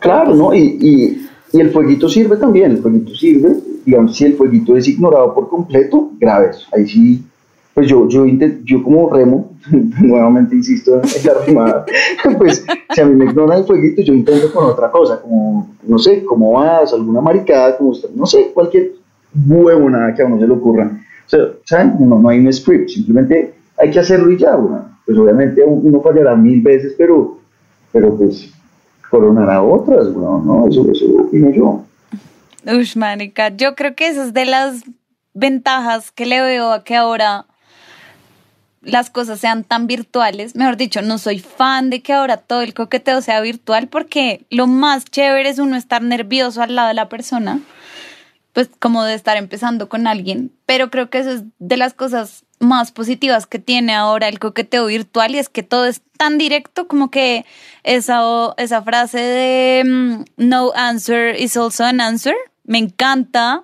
Claro, ¿no? Y, y, el fueguito sirve también, el fueguito sirve, digamos, si el fueguito es ignorado por completo, graves. Ahí sí, pues yo, yo, yo como remo, nuevamente insisto en la remada, pues si a mí me ignoran el fueguito, yo intento con otra cosa, como, no sé, cómo vas, alguna maricada, como, usted- no sé, cualquier, huevonada que a uno se le ocurra. O sea, ¿saben? No, no hay un script, simplemente hay que hacerlo y ya, weón. Pues obviamente uno fallará mil veces, pero, pero pues coronará otras, weón, ¿no? Eso, eso opino yo. Ush, marica, yo creo que esa es de las ventajas que le veo a que ahora las cosas sean tan virtuales. Mejor dicho, no soy fan de que ahora todo el coqueteo sea virtual porque lo más chévere es uno estar nervioso al lado de la persona, pues como de estar empezando con alguien. Pero creo que eso es de las cosas más positivas que tiene ahora el coqueteo virtual y es que todo es tan directo como que esa, esa frase de mm, no answer is also an answer me encanta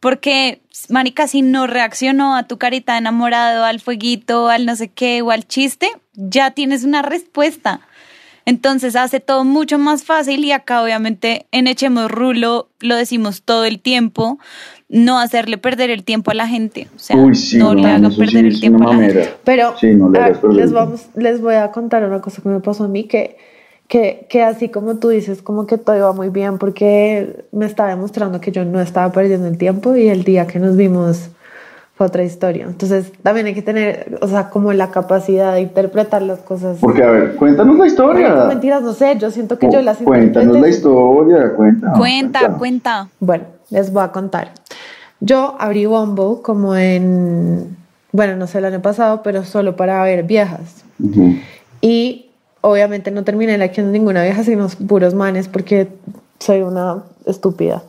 porque, marica, si no reaccionó a tu carita enamorado, al fueguito, al no sé qué o al chiste, ya tienes una respuesta. Entonces hace todo mucho más fácil y acá obviamente en Echemos Rulo lo decimos todo el tiempo, no hacerle perder el tiempo a la gente. O sea, Uy, sí, no le weón, hagan perder sí el tiempo a la gente. Pero Sí, no le a perder les, vamos, les voy a contar una cosa que me pasó a mí, que, que, que así como tú dices, como que todo iba muy bien porque me estaba demostrando que yo no estaba perdiendo el tiempo y el día que nos vimos fue otra historia. Entonces también hay que tener, o sea, como la capacidad de interpretar las cosas. Porque, a ver, cuéntanos la historia. No, mentiras, no sé, yo siento que yo las Cuéntanos la historia, cuenta. Cuenta, cuenta. Bueno, les voy a contar. Yo abrí Bumble como en, bueno, no sé el año pasado, pero solo para ver viejas. Y obviamente no terminé likeando ninguna vieja, sino puros manes, porque soy una estúpida.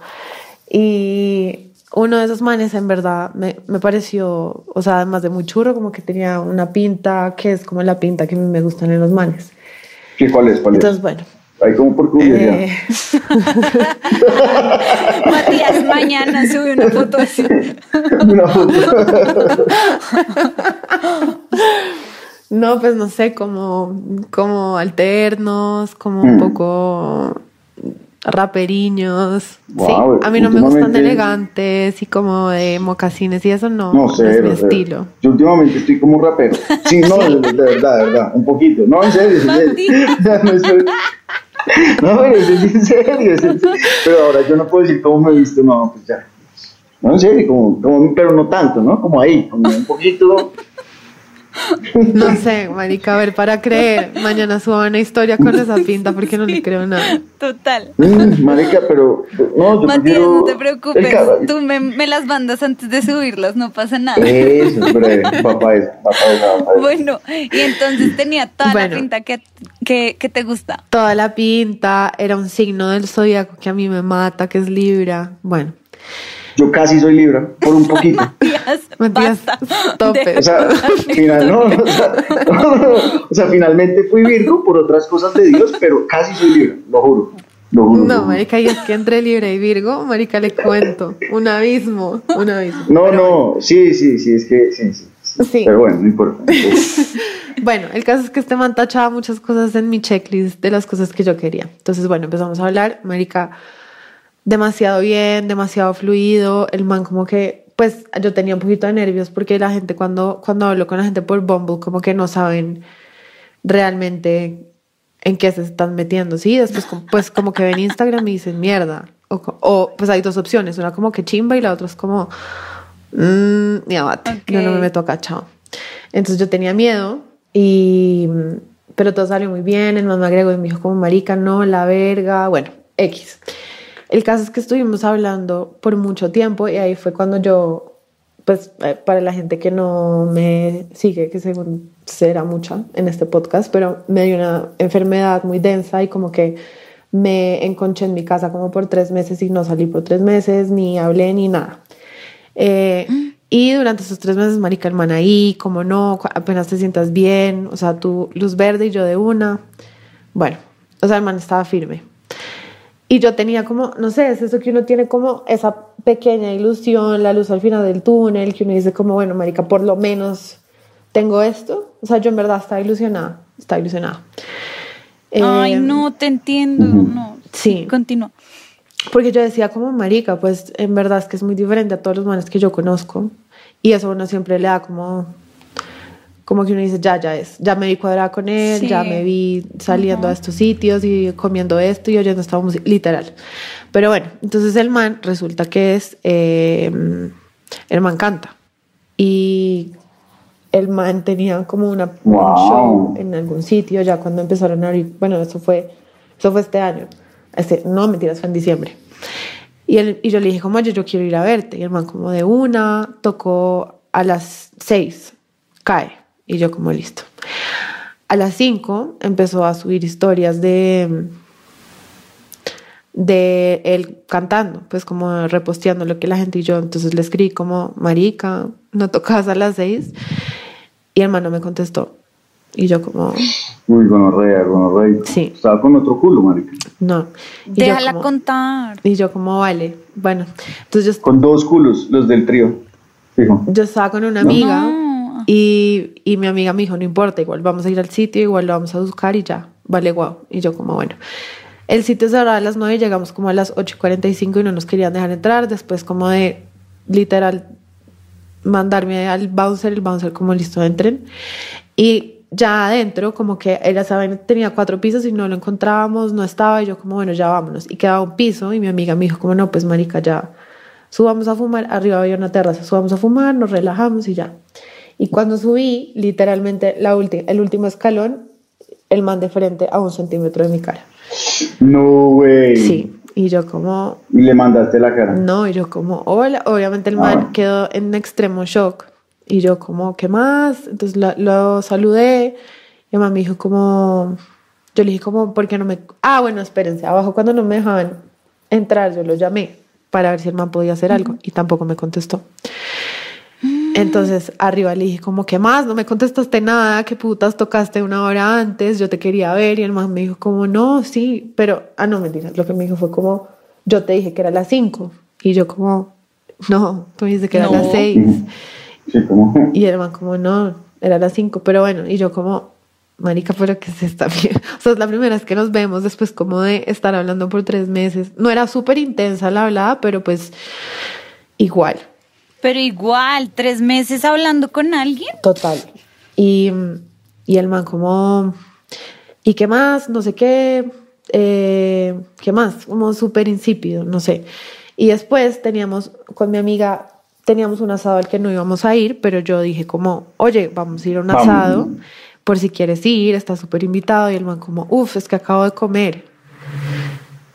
Y uno de esos manes en verdad me, me pareció, o sea, además de muy churro, como que tenía una pinta que es como la pinta que me gustan en los manes. ¿Qué, ¿Cuál es? ¿Cuál Entonces, es? bueno. Ahí como por curiosidad. eh, Matías mañana sube una foto así. Una foto. No, pues no sé, como, como alternos, como un Mm. poco raperiños. Sí, a mí no me gustan últimamente- elegantes y como de mocasines y eso no, No no sé, es mi estilo. Yo últimamente estoy como rapero. Sí, no, de, de verdad, de verdad, un poquito. No, en serio, en serio. no. No, pero es en serio. Pero ahora yo no puedo decir cómo me he visto, no, pues ya. No, en serio, como, como, pero no tanto, ¿no? Como ahí, como un poquito. No sé, marica, a ver, para creer, mañana subo una historia con esa pinta porque no le creo nada. Total. Mm, marica, pero no, yo Matías, prefiero no te preocupes. Tú me, me las mandas antes de subirlas, no pasa nada. Eso es breve, papá es, papá es, papá es. Bueno, y entonces tenía toda Bueno. la pinta que, que, que te gusta. Toda la pinta era un signo del zodiaco que a mí me mata, que es Libra. Bueno, Yo casi soy Libra, por un poquito. Matías, tope. O sea, contar la final, no, historia. o sea, no, no, no. O sea, finalmente fui Virgo por otras cosas de Dios, pero casi soy Libra, lo juro. Lo juro. lo no, juro. marica, y es que entre Libra y Virgo, marica, le cuento, un abismo, un abismo. No, no, sí, sí, sí, es que sí, sí. Pero bueno, no importa. Bueno, el caso es que este man tachaba muchas cosas en mi checklist de las cosas que yo quería. Entonces, bueno, empezamos a hablar, marica, demasiado bien, demasiado fluido. El man como que, pues yo tenía un poquito de nervios porque la gente cuando, cuando hablo con la gente por Bumble como que no saben realmente en qué se están metiendo. Sí, después pues como que ven Instagram y dicen mierda. O, pues hay dos opciones, una como que chimba y la otra es como, mmm, ni abate, yo no me Ok. meto acá, chao. Entonces yo tenía miedo y, pero todo salió muy bien, el man me agregó y me dijo como marica, no, la verga, bueno, X. El caso es que estuvimos hablando por mucho tiempo y ahí fue cuando yo, pues eh, para la gente que no me sigue, que según será mucha en este podcast, pero me dio una enfermedad muy densa y como que me enconché en mi casa como por tres meses y no salí por tres meses, ni hablé ni nada. Eh, y durante esos tres meses, marica, el man ahí, como no, apenas te sientas bien, o sea, tú luz verde y yo de una. Bueno, o sea, el man estaba firme. Y yo tenía como, no sé, es eso que uno tiene como esa pequeña ilusión, la luz al final del túnel, que uno dice como, bueno, marica, por lo menos tengo esto. O sea, yo en verdad estaba ilusionada, estaba ilusionada. Ay, Eh, no, te entiendo. No. Sí. Continúa. Porque yo decía como marica, pues en verdad es que es muy diferente a todos los manes que yo conozco. Y eso a uno siempre le da como, como que uno dice, ya, ya es, ya me vi cuadrada con él, Sí. ya me vi saliendo a estos sitios y comiendo esto y oyendo esta música, literal. Pero bueno, entonces el man resulta que es, eh, el man canta. Y el man tenía como una, un Wow. show en algún sitio ya cuando empezaron a abrir, bueno, eso fue, eso fue este año. Este, no, mentiras, fue en diciembre. Y, él, y yo le dije, como, oye, yo quiero ir a verte. Y el man como de una, tocó a las seis, cae. Y yo como, listo. A las cinco empezó a subir historias de de él cantando, pues como reposteando lo que la gente y yo. Entonces le escribí como, marica, no tocas a las seis. Y el man no me contestó. Y yo como, Uy, gonorrea, gonorrea. Sí. Estaba con otro culo, marica. no. Y Déjala como- contar. Y yo como, vale, bueno. Entonces yo, Con dos culos, los del trío. Fijo. yo estaba con una amiga No. Y, y mi amiga me dijo, no importa, igual vamos a ir al sitio, igual lo vamos a buscar y ya, vale, guau. Y yo como, bueno. El sitio cerraba a las 9 y llegamos como a las 8.45 y no nos querían dejar entrar. Después como de literal mandarme al bouncer, el bouncer como listo, entren. Y ya adentro como que era vaina tenía cuatro pisos y no lo encontrábamos, no estaba y yo como bueno, ya vámonos. Y quedaba un piso y mi amiga me dijo como no, pues marica, ya subamos a fumar, arriba había una terraza, subamos a fumar, nos relajamos y ya. Y cuando subí, literalmente la el último escalón, el man de frente a un centímetro de mi cara. No, güey. Sí, y yo como, Y le mandaste la cara. no, y yo como, hola, obviamente el man Ah. quedó en extremo shock. Y yo como, ¿qué más? Entonces lo, lo saludé y man me dijo como, yo le dije como, ¿por qué no me...? Ah, bueno, espérense, abajo cuando no me dejaban entrar, yo lo llamé para ver si el man podía hacer algo y tampoco me contestó. Entonces arriba le dije como, ¿qué más? No me contestaste nada, ¿qué putas tocaste una hora antes? Yo te quería ver y el man me dijo como, no, sí, pero, ah, no, mentira, lo que me dijo fue como, yo te dije que era las 5 y yo como, no, tú me dijiste que era las 6 Sí, y el man como, no, era las 5, pero bueno, y yo como, marica, pero que se está bien. O sea, es la primera vez que nos vemos después como de estar hablando por tres meses. No era súper intensa la hablada, pero pues igual. Pero igual, tres meses hablando con alguien. Total. Y, y el man como, ¿y qué más? No sé qué, eh, ¿qué más? Como súper insípido, no sé. Y después teníamos, con mi amiga, teníamos un asado al que no íbamos a ir, pero yo dije como, oye, vamos a ir a un Vamos. asado, por si quieres ir, está súper invitado. Y el man como, uff, es que acabo de comer.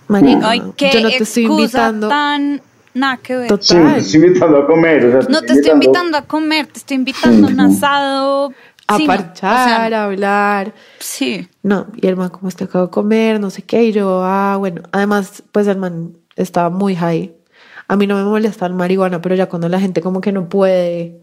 Marica, Ay, qué yo no te estoy invitando. tan nada que ver. Sí, Total. te estoy invitando a comer. O sea, No te estoy invitando a comer, te estoy invitando a un asado. a Sí, no, o parchar, sea, a hablar. sí. No, y el man como este acabo de comer, no sé qué, y yo, ah, bueno, además, pues el man estaba muy high. A mí no me molesta el marihuana, pero ya cuando la gente como que no puede,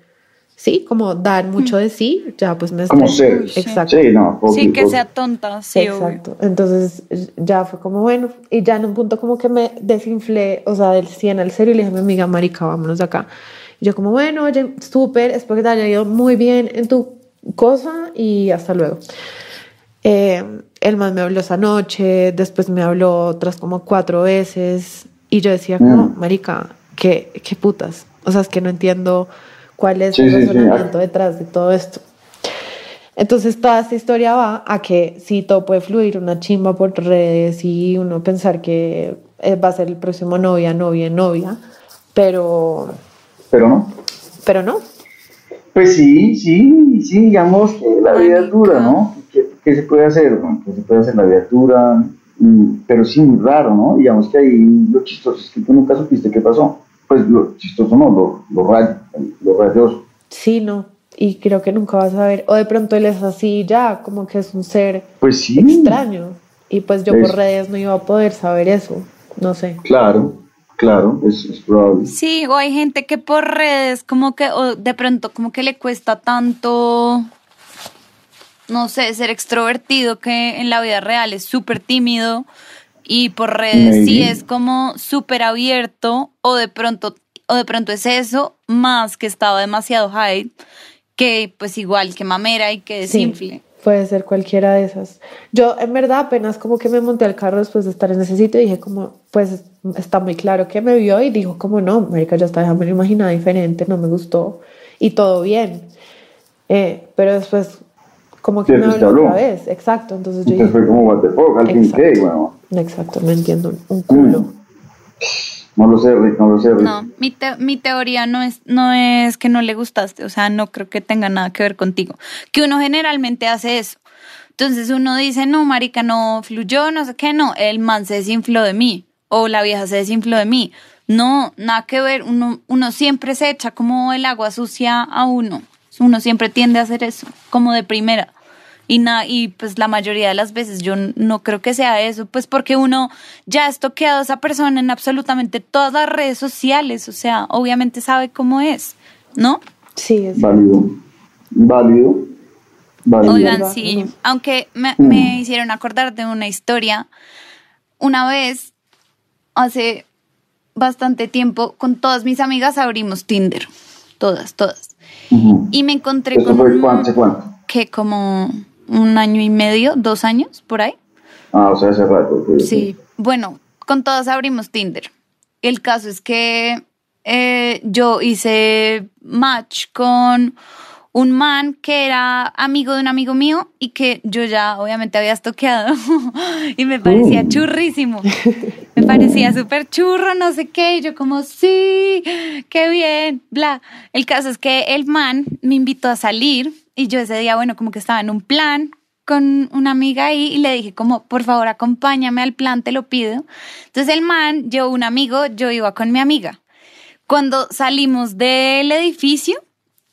sí, como dar mucho de sí, ya pues me Como estreso. ser. Sí. Exacto. Sí, no. Sí, poquito. que sea tonta, sí, obvio. Exacto. Entonces ya fue como bueno, y ya en un punto como que me desinflé, o sea, del 100 al serio, y le dije a mi amiga, marica, vámonos de acá. Y yo como, bueno, oye, súper, espero que te haya ido muy bien en tu cosa y hasta luego. Eh, el man me habló esa noche, después me habló otras como cuatro veces, y yo decía como, Mm. marica, ¿qué, qué putas? O sea, es que no entiendo cuál es Sí, el sí. razonamiento detrás de todo esto. Entonces toda esta historia va a que sí, todo puede fluir, una chimba por redes y uno pensar que eh, va a ser el próximo novia, novia, novia, pero, Pero no. pero no. Pues sí, sí, sí, digamos que la vida es dura, ¿no? ¿Qué, qué se puede hacer? Bueno, ¿Qué se puede hacer? La vida es dura, mm, pero sí, muy raro, ¿no? Digamos que ahí lo chistoso es que tú nunca supiste qué pasó. Pues lo chistoso no, lo, lo, ray- lo rayoso. Sí, no. Y creo que nunca vas a ver. O de pronto él es así ya, como que es un ser Pues sí. extraño. Y pues yo por Es- redes no iba a poder saber eso. No sé. Claro, claro, es, es probable. Sí, o hay gente que por redes como que, o de pronto como que le cuesta tanto, no sé, ser extrovertido que en la vida real es súper tímido y por redes sí es como súper abierto o de pronto, o de pronto es eso, más que estaba demasiado high, que pues igual que mamera y que Sí, desinfle. puede ser cualquiera de esas. Yo, en verdad, apenas como que me monté al carro después de estar en ese sitio, dije como, pues está muy claro que me vio y dijo como, no, marica, ya está, ya me lo imaginaba diferente, no me gustó y todo bien. Eh, pero después, como que Sí, me habló otra vez. Exacto. Entonces yo Entonces dije, fue como, what the fuck, al fin Exacto. qué, bueno. Exacto, me entiendo un- un culo. Mm. No lo sé, Rick, no lo sé, Rick. No, mi, te- mi teoría no es, no es que no le gustaste, o sea, no creo que tenga nada que ver contigo. Que uno generalmente hace eso. Entonces uno dice, no, marica, no fluyó, no sé qué, no, el man se desinfló de mí, o la vieja se desinfló de mí. No, nada que ver, uno, uno siempre se echa como el agua sucia a uno. Uno siempre tiende a hacer eso, como de primera. Y, na- y pues la mayoría de las veces yo no creo que sea eso, pues porque uno ya ha estoqueado a esa persona en absolutamente todas las redes sociales, o sea, obviamente sabe cómo es, ¿no? Sí, es Válido. Válido. Válido. Oigan, sí, aunque me, Mm. me hicieron acordar de una historia, una vez, hace bastante tiempo, con todas mis amigas abrimos Tinder, todas, todas, y me encontré ¿Eso con fue un- cuánto? cuánto? que como un año y medio, dos años, por ahí. Ah, o sea, hace rato. Sí, bueno, con todas abrimos Tinder. El caso es que eh, yo hice match con un man que era amigo de un amigo mío y que yo ya obviamente había estoqueado y me parecía Uh. churrísimo. Me parecía súper churro, no sé qué, y yo como, sí, qué bien, bla. El caso es que el man me invitó a salir y yo ese día, bueno, como que estaba en un plan con una amiga ahí y le dije como, por favor, acompáñame al plan, te lo pido. Entonces el man, yo un amigo, yo iba con mi amiga. Cuando salimos del edificio,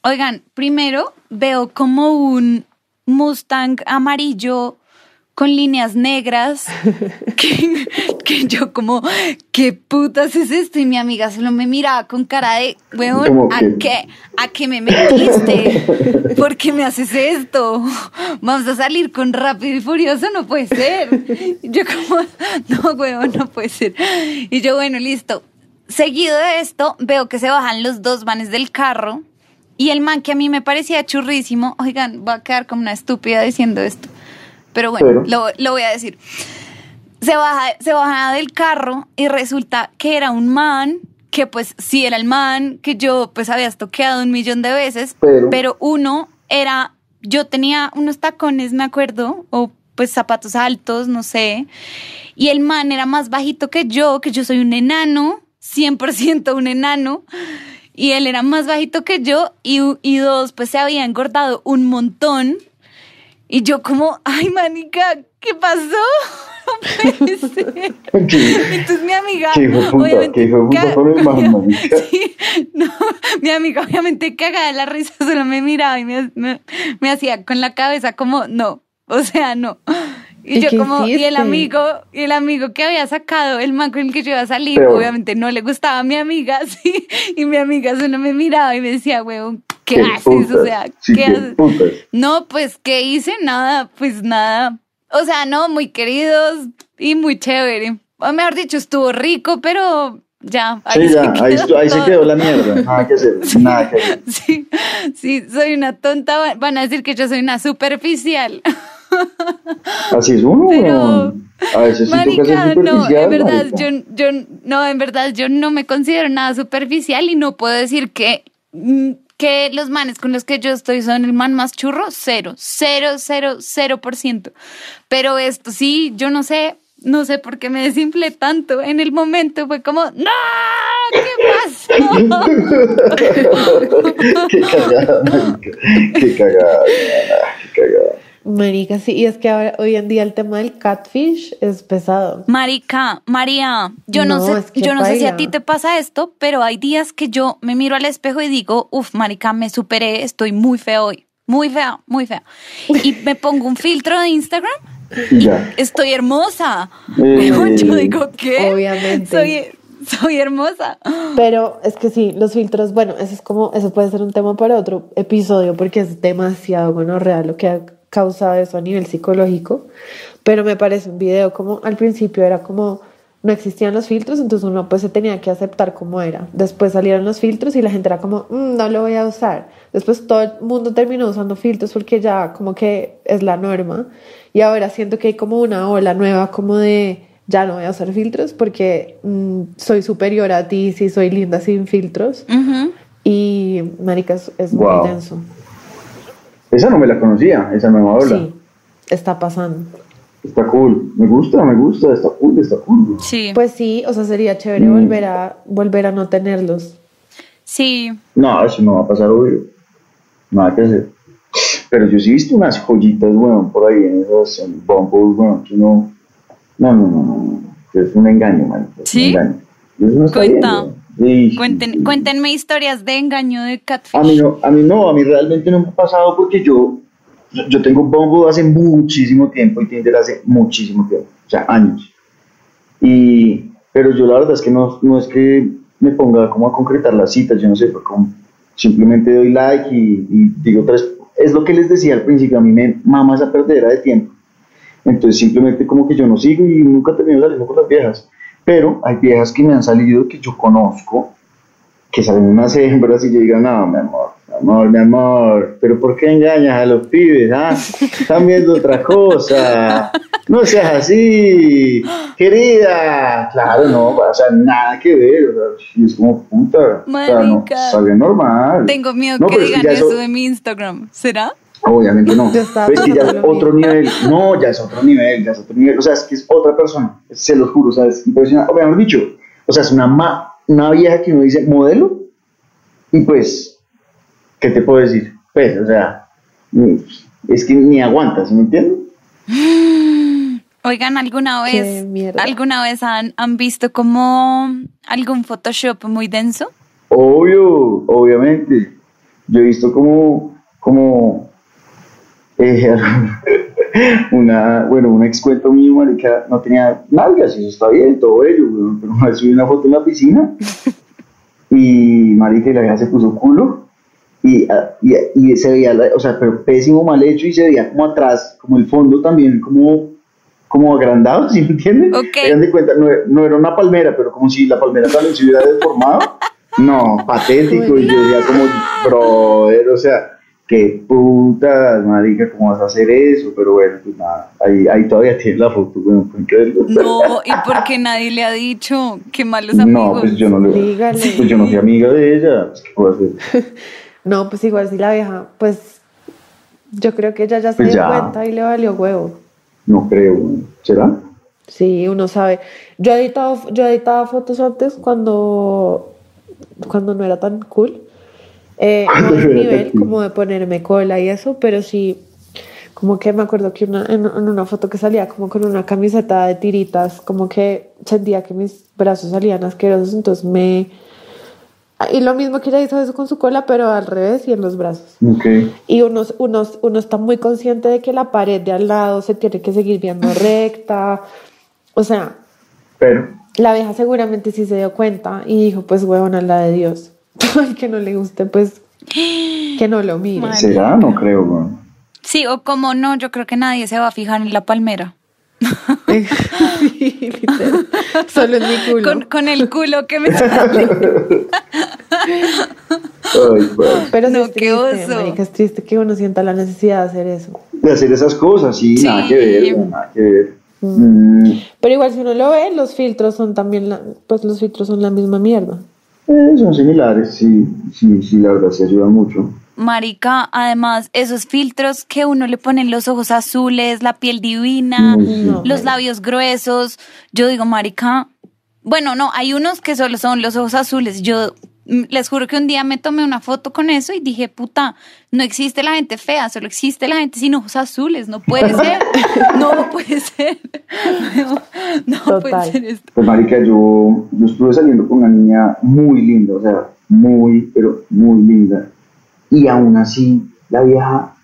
oigan, primero veo como un Mustang amarillo con líneas negras, que, que yo como, ¿qué putas es esto? Y mi amiga solo me miraba con cara de, weón, ¿Cómo ¿a qué? qué? ¿A qué me metiste? ¿Por qué me haces esto? Vamos a salir con Rápido y Furioso, no puede ser. Y Yo como, no, weón, no puede ser. Y yo, bueno, listo. Seguido de esto, veo que se bajan los dos vanes del carro y el man que a mí me parecía churrísimo, oigan, va a quedar como una estúpida diciendo esto. Pero bueno, Pero. Lo, lo voy a decir. Se baja, se baja del carro y resulta que era un man, que pues sí era el man, que yo pues había estoqueado un millón de veces, Pero. uno era, yo tenía unos tacones, me acuerdo, o pues zapatos altos, no sé, y el man era más bajito que yo, que yo soy un enano, 100% un enano, y él era más bajito que yo, y, y dos, pues se había engordado un montón, y yo como, ay, manica, ¿qué pasó? No puede. Entonces mi amiga, ¿Qué hijo de puta? obviamente, ¿Qué hijo puta el? Sí, no, mi amiga obviamente cagada de la risa solo me miraba y me, me- me hacía con la cabeza como, no, o sea, no. Y, ¿Y yo como, y el amigo, y el amigo que había sacado, el man con el que yo iba a salir, Pero- obviamente no le gustaba a mi amiga, sí, y mi amiga solo me miraba y me decía, weón, ¿qué, haces? putas? O sea, Sí, ¿qué haces? putas. No, pues, ¿qué hice? Nada, pues nada. O sea, no, muy queridos y muy chévere. O mejor dicho, estuvo rico, pero ya. Sí, se ya, ahí, quedó ahí se quedó la mierda. Nada que hacer, nada que hacer. Sí, sí, soy una tonta. Van a decir que yo soy una superficial. Así es uno, Pero. A veces sí Marica, no, en verdad, marica. yo, yo, no, en verdad, yo no me considero nada superficial y no puedo decir que, mm, que los manes con los que yo estoy son el man más churro, cero, cero, cero, cero por ciento. Pero esto sí, yo no sé, no sé por qué me desinflé tanto. En el momento fue como, ¡No! ¿Qué pasó? Qué cagada. Qué cagada, qué cagada. Marica, sí, y es que ahora, hoy en día el tema del catfish es pesado. Marica, María, yo no, No, sé, es que yo no sé si a ti te pasa esto, pero hay días que yo me miro al espejo y digo, uff, Marica, me superé, estoy muy fea hoy, muy fea, muy fea. Y me pongo un filtro de Instagram, Y ya. estoy hermosa. Eh. yo digo, ¿qué? Obviamente. Soy, soy hermosa. Pero es que sí, los filtros, bueno, eso es como, eso puede ser un tema para otro episodio porque es demasiado bueno real lo que causado eso a nivel psicológico. Pero me parece un video como al principio era como no existían los filtros, entonces uno pues se tenía que aceptar como era. Después salieron los filtros y la gente era como, "Mm, no lo voy a usar. Después todo el mundo terminó usando filtros porque ya como que es la norma. Y ahora siento que hay como una ola nueva como de ya no voy a usar filtros porque mm, soy superior a ti si soy linda sin filtros. Y maricas es Wow. muy denso. Esa no me la conocía, esa nueva ola. Sí, está pasando. Está cool. Me gusta, me gusta, está cool, está cool. Sí. Pues sí, o sea, sería chévere Mm. volver a volver a no tenerlos. sí. No, eso no va a pasar, obvio. Nada que hacer. Pero yo sí he visto unas joyitas, weón, por ahí en esas en Bumble, weón, que no. No, no, no, no. Es un engaño, man. Es ¿Sí? Un engaño. Eso no está bien, Cuenta. weón. Cuenten, cuéntenme historias de engaño de catfish. A mí no, a mí no, a mí realmente no me ha pasado porque yo, yo tengo Bumble hace muchísimo tiempo y Tinder hace muchísimo tiempo, o sea, años. Y, pero yo la verdad es que no, no es que me ponga como a concretar las citas, yo no sé, como simplemente doy like y, y digo tres, es lo que les decía al principio, a mí me mama esa perdera de tiempo. Entonces simplemente como que yo no sigo y nunca termino saliendo con las viejas. Pero hay viejas que me han salido que yo conozco, que salen unas hembras y yo digo, no, mi amor, mi amor, mi amor, pero ¿por qué engañas a los pibes? Ah? Están viendo otra cosa. No seas así, querida. Claro, no, o sea, nada que ver. O sea, es como puta. O sea, no, sale normal. Tengo miedo No, que digan eso eso- de mi Instagram. ¿Será? Obviamente no. Pero es que ya es otro mismo. nivel. No, ya es otro nivel, ya es otro nivel. O sea, es que es otra persona. Se los juro, o sea, es impresionante. O mejor dicho, o sea, es una, ma- una vieja que uno dice modelo. Y pues, ¿qué te puedo decir? Pues, o sea, es que ni aguanta, ¿sí me entiendes? Oigan, ¿alguna vez. ¿alguna vez han, han visto como algún Photoshop muy denso? Obvio, obviamente. Yo he visto como, como eh, una, bueno, un ex cuento mío, marica, no tenía nalgas, y eso está bien, todo ello, weón, pero vez subí una foto en la piscina y marica, y la vieja se puso culo y, ah, y, y se veía, la- o sea, pero pésimo, mal hecho y se veía como atrás, como el fondo también, como como agrandado, ¿sí me entienden? Ok. Hagan de cuenta, no, no era una palmera, pero como si la palmera también se hubiera deformado. No, patético. Y yo decía como, brother, o sea, qué putas, marica, ¿cómo vas a hacer eso? Pero bueno, pues nada, ahí, ahí todavía tienes la foto, bueno, pueden creerlo. No, ¿y por qué nadie le ha dicho? Qué malos amigos. No, pues yo no le Dígale. Pues yo no fui amiga de ella. pues, ¿Qué puedo hacer? No, pues igual si la vieja, pues yo creo que ella ya se Pues dio ya. cuenta y le valió huevo. No creo. ¿será? Sí, uno sabe. Yo he editado, yo editaba fotos antes cuando, cuando no era tan cool. Eh, no era tan nivel como de ponerme cola y eso, pero sí, como que me acuerdo que una, en, en una foto que salía como con una camiseta de tiritas, como que sentía que mis brazos salían asquerosos, entonces me... Y lo mismo que ella hizo eso con su cola, pero al revés y en los brazos. Ok. Y uno, uno, uno está muy consciente de que la pared de al lado se tiene que seguir viendo recta. O sea, Pero, la vieja seguramente sí se dio cuenta y dijo, pues huevona la de Dios. Al que no le guste, pues que no lo mire. Madre. ¿será? No creo. Sí, o como no, yo creo que nadie se va a fijar en la palmera. Sí, literal. Solo en mi culo. Con, con el culo que me sale. Ay. Pero No, es qué triste, oso. marica, es triste que uno sienta la necesidad de hacer eso. De hacer esas cosas, sí, Sí. nada que ver, nada que ver. Mm, Pero igual si uno lo ve, los filtros son también, la, pues los filtros son la misma mierda. Eh, son similares, sí, sí, sí, la verdad, se ayudan mucho. Marica, además, esos filtros que uno le pone los ojos azules, la piel divina, sí. Los labios gruesos. Yo digo, marica, bueno, no, hay unos que solo son los ojos azules. Yo mm, les juro que un día me tomé una foto con eso y dije, puta, no existe la gente fea, solo existe la gente sin ojos azules. No puede ser, no puede no puede Total. ser esto. Pues, marica, yo, yo estuve saliendo con una niña muy linda, o sea, muy, pero muy linda. Y aún así, la vieja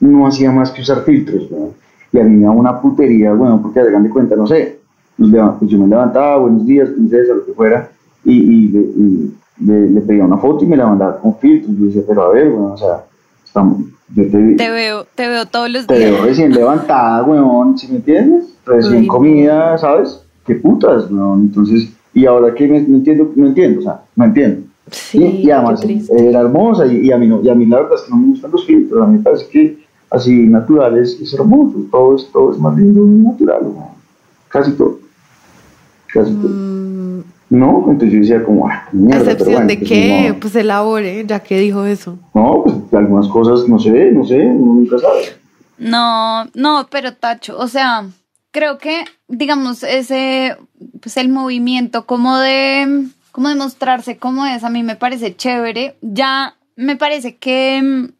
no hacía más que usar filtros, ¿no? Y a mí me daba una putería, bueno, porque hagan de cuenta, no sé, pues yo me levantaba, buenos días, princesa, lo que fuera, y, y le, y le- le pedía una foto y me la mandaba con filtros. Yo decía, pero a ver, bueno, o sea, estamos, yo te, Te veo, te veo todos los te días. veo recién levantada, weón, ¿sí me entiendes? Recién comida, ¿sabes? Qué putas, weón. Entonces, y ahora que me, entiendo, no entiendo, o sea, no entiendo. Sí, y, y además triste. era hermosa y, y a mí no, y a mí la verdad es que no me gustan los filtros, a mí me parece que así natural es, es hermoso, todo es, todo es más lindo y natural, weón. casi todo, casi todo. Mm, No, entonces yo decía como, ah, mierda, ¿A excepción bueno, de pues, qué? Pues elabore, ya que dijo eso. No, pues algunas cosas no ve, no sé, uno nunca sabe. No, no, pero Tacho, o sea, creo que, digamos, ese, pues el movimiento como de, como de mostrarse como es, a mí me parece chévere. Ya me parece que mm,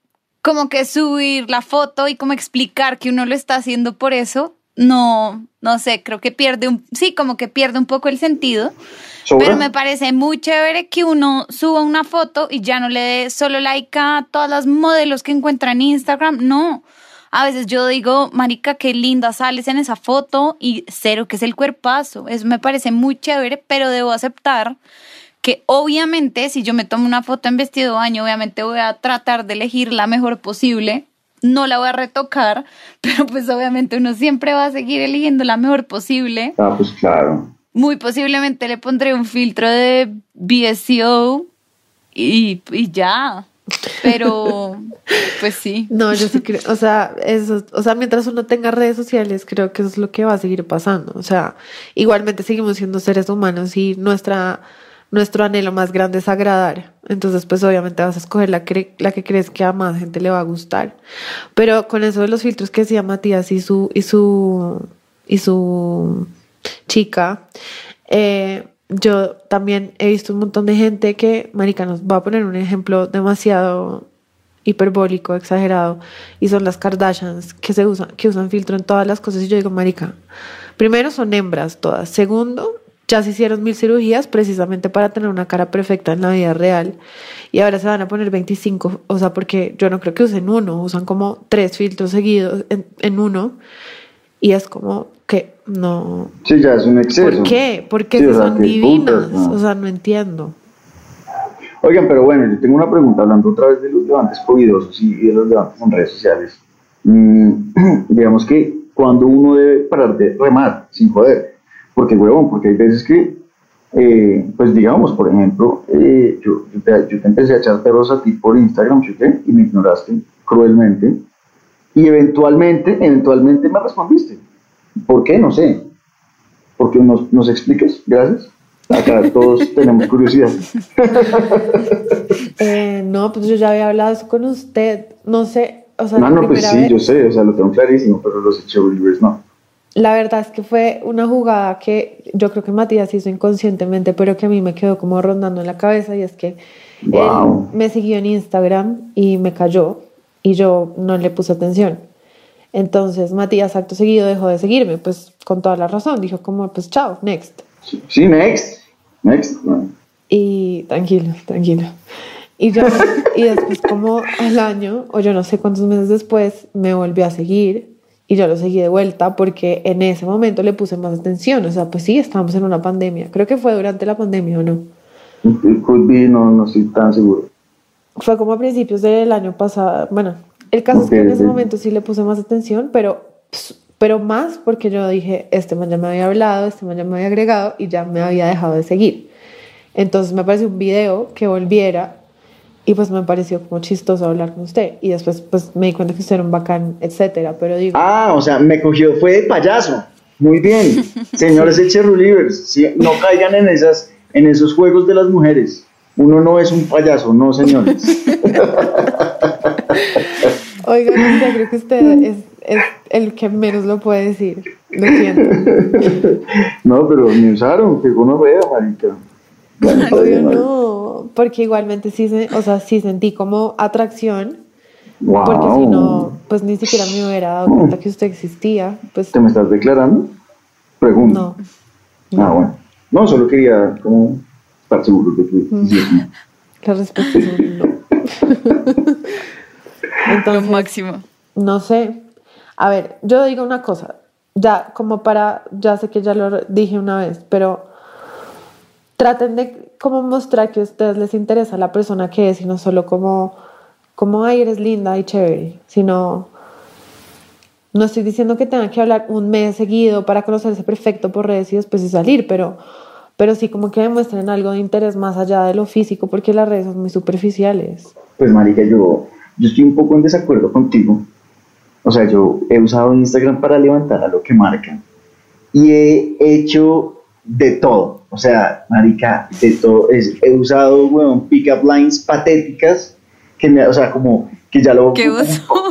como que subir la foto y como explicar que uno lo está haciendo por eso, no, no sé, creo que pierde un, sí, como que pierde un poco el sentido. Pero me parece muy chévere que uno suba una foto y ya no le dé solo like a todas las modelos que encuentra en Instagram. No. A veces yo digo, marica, qué linda sales en esa foto y cero que es el cuerpazo. Eso me parece muy chévere, pero debo aceptar que obviamente si yo me tomo una foto en vestido de baño, obviamente voy a tratar de elegir la mejor posible. No la voy a retocar, pero pues obviamente uno siempre va a seguir eligiendo la mejor posible. Ah, pues claro. Muy posiblemente le pondré un filtro de BSCO y, y ya. Pero, pues sí. No, yo sí creo, o sea, eso, o sea, mientras uno tenga redes sociales, creo que eso es lo que va a seguir pasando. O sea, igualmente seguimos siendo seres humanos y nuestra, nuestro anhelo más grande es agradar. Entonces, pues obviamente vas a escoger la que, la que crees que a más gente le va a gustar. Pero con eso de los filtros que decía Matías y su, y su, y su chica, eh, yo también he visto un montón de gente que, marica, nos va a poner un ejemplo demasiado hiperbólico, exagerado, y son las Kardashians que se usan, que usan filtro en todas las cosas. Y yo digo, marica, primero son hembras todas. Segundo, ya se hicieron mil cirugías precisamente para tener una cara perfecta en la vida real. Y ahora se van a poner 25, o sea, porque yo no creo que usen uno, usan como tres filtros seguidos en, en uno. Y es como que no. Sí, ya es un exceso. ¿Por qué? Porque Sí, si o sea, son divinas. O sea, no entiendo. Oigan, pero bueno, yo tengo una pregunta hablando otra vez de los levantes covidosos y de los levantes en redes sociales. Mm, digamos que cuando uno debe parar de remar sin joder, porque huevón, porque hay veces que, eh, pues digamos, por ejemplo, eh, yo, yo, te, yo te empecé a echar perros a ti por Instagram, ¿sí? y me ignoraste cruelmente, y eventualmente, eventualmente me respondiste. ¿Por qué? No sé. ¿Por qué nos, nos explicas? Gracias. Acá todos tenemos curiosidad. Eh, no, pues yo ya había hablado eso con usted. No sé, o sea, No, no, pues sí, vez- yo sé, o sea, lo tengo clarísimo, pero los Cheerleaders no. La verdad es que fue una jugada que yo creo que Matías hizo inconscientemente, pero que a mí me quedó como rondando en la cabeza y es que Wow. él me siguió en Instagram y me cayó y yo no le puse atención. Entonces Matías acto seguido dejó de seguirme, pues con toda la razón, dijo como pues chao, next. Sí, next. Next. Y tranquilo, tranquilo. Y yo, y después como al año, o yo no sé cuántos meses después, me volvió a seguir y yo lo seguí de vuelta porque en ese momento le puse más atención. O sea, pues sí, estábamos en una pandemia. Creo que fue durante la pandemia o no. It could be, no, no estoy tan seguro. Fue como a principios del año pasado. Bueno, el caso es que en ese ok. momento sí le puse más atención, pero, pero más porque yo dije, este man ya me había hablado, este man ya me había agregado y ya me había dejado de seguir. Entonces me pareció un video que volviera y pues me pareció como chistoso hablar con usted. Y después pues me di cuenta que usted era un bacán, etcétera. Pero digo, Ah, o sea, me cogió, fue de payaso. Muy bien. Señores Cheerleaders, sí, no caigan en, esas, en esos juegos de las mujeres. Uno no es un payaso, no, señores. oiga, no sé, creo que usted es, es el que menos lo puede decir. Lo siento. No, pero me usaron, que uno vea, marica. Bien, marica. no, porque igualmente sí, se, o sea, sí sentí como atracción, Wow. porque si no, pues ni siquiera me hubiera dado cuenta que usted existía, pues ¿Te me estás declarando? Pregunto. no, Ah, bueno. No, solo quería como estar seguro de que sí, sí. la respuesta es un no. Lo Entonces, máximo. no sé, a ver, yo digo una cosa, ya como para, ya sé que ya lo dije una vez, pero traten de como mostrar que a ustedes les interesa la persona que es y no solo como, como, ay, eres linda y chévere, sino, no estoy diciendo que tengan que hablar un mes seguido para conocerse perfecto por redes y después de salir, pero, pero sí como que demuestren algo de interés más allá de lo físico, porque las redes son muy superficiales. Pues, marica, yo, yo estoy un poco en desacuerdo contigo. O sea, yo he usado Instagram para levantar a lo que marcan. Y he hecho de todo. O sea, marica, de todo. Es- he usado, weón, pick-up lines patéticas. Que me, o sea, como que ya lo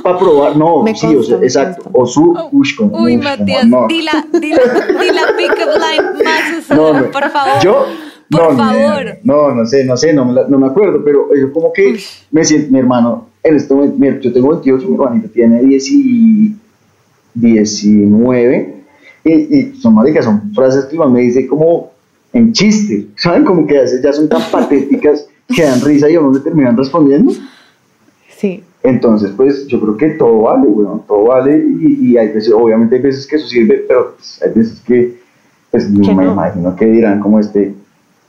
para probar, no, Me sí, o consta, sea, me exacto, consta. osu, ush, como, Uy, ush, Matías, no. di la, di la, di la pick-up line más usada, No, no. por favor. Yo, Por no, favor. No, no sé, no sé, no no me acuerdo, pero yo como que Uy. me siento, mi hermano, en este momento, mira, yo tengo 28, mi hermanito tiene 10 y 19, y, y son maricas, son frases que me dice como en chiste, ¿saben? Como que a veces ya son tan patéticas que dan risa y a uno le terminan respondiendo. Sí. Entonces, pues yo creo que todo vale, weón, todo vale y, y hay veces, obviamente hay veces que eso sirve, pero pues, hay veces que, pues me no. imagino que dirán como este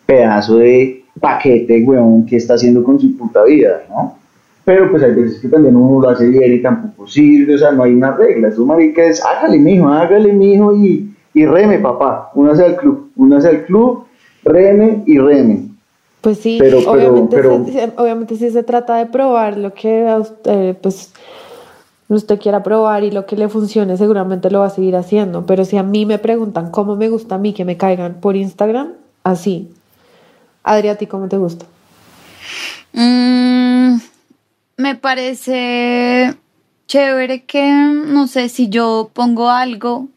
pedazo de paquete, weón, que está haciendo con su puta vida, ¿no? Pero pues hay veces que también uno lo hace bien y tampoco sirve, o sea, no hay una regla, eso marica es, hágale mijo, hágale mijo y, y reme, papá, únase al club, únase al club, reme y reme. Pues sí, Pero- pero- obviamente, pero- se- se- obviamente sí se trata de probar lo que a usted, pues, usted quiera probar y lo que le funcione seguramente lo va a seguir haciendo. Pero si a mí me preguntan cómo me gusta a mí que me caigan por Instagram, así. Adri, ¿a ti cómo te gusta? Mm, me parece chévere que, no sé, si yo pongo algo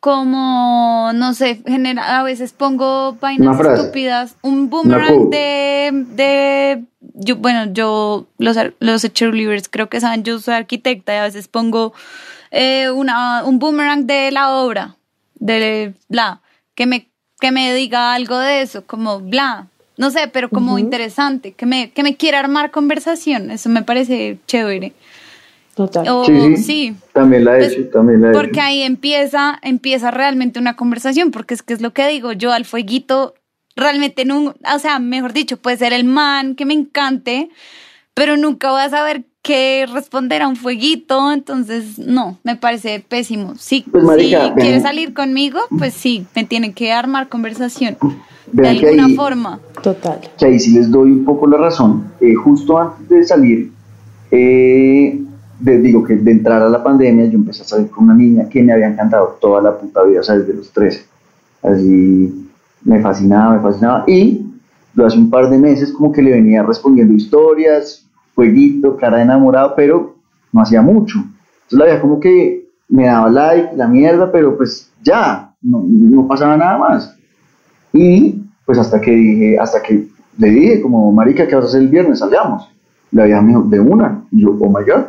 como, no sé, genera, a veces pongo vainas estúpidas, un boomerang de, de, yo, bueno, yo, los, los cheerleaders creo que saben, yo soy arquitecta y a veces pongo eh, una, un boomerang de la obra, de bla, que me, que me diga algo de eso, como bla, no sé, pero como interesante, que me, que me quiera armar conversación, eso me parece chévere. Total. O, Sí, sí, Oh, sí, también la he Pues, hecho, también la he porque hecho. ahí empieza, empieza realmente una conversación, porque es que es lo que digo, yo al fueguito, realmente no, o sea, mejor dicho, puede ser el man que me encante, pero nunca voy a saber qué responder a un fueguito, entonces no, me parece pésimo. Si, Pues, marica, si quiere vean. salir conmigo, pues sí, me tiene que armar conversación de Vean que alguna ahí- forma. Total. que ahí sí les doy un poco la razón. Eh, justo antes de salir, eh, de- digo que de entrar a la pandemia, yo empecé a salir con una niña que me había encantado toda la puta vida, o sea, desde los 13. Así me fascinaba, me fascinaba. Y lo hace un par de meses como que le venía respondiendo historias, jueguito, cara de enamorado, pero no hacía mucho. Entonces la veía como que me daba like, la mierda, pero pues ya, no, no pasaba nada más. Y pues hasta que dije, hasta que le dije, como, marica, ¿qué vas a hacer el viernes? Salgamos. La vieja me de una. Yo, oh my God,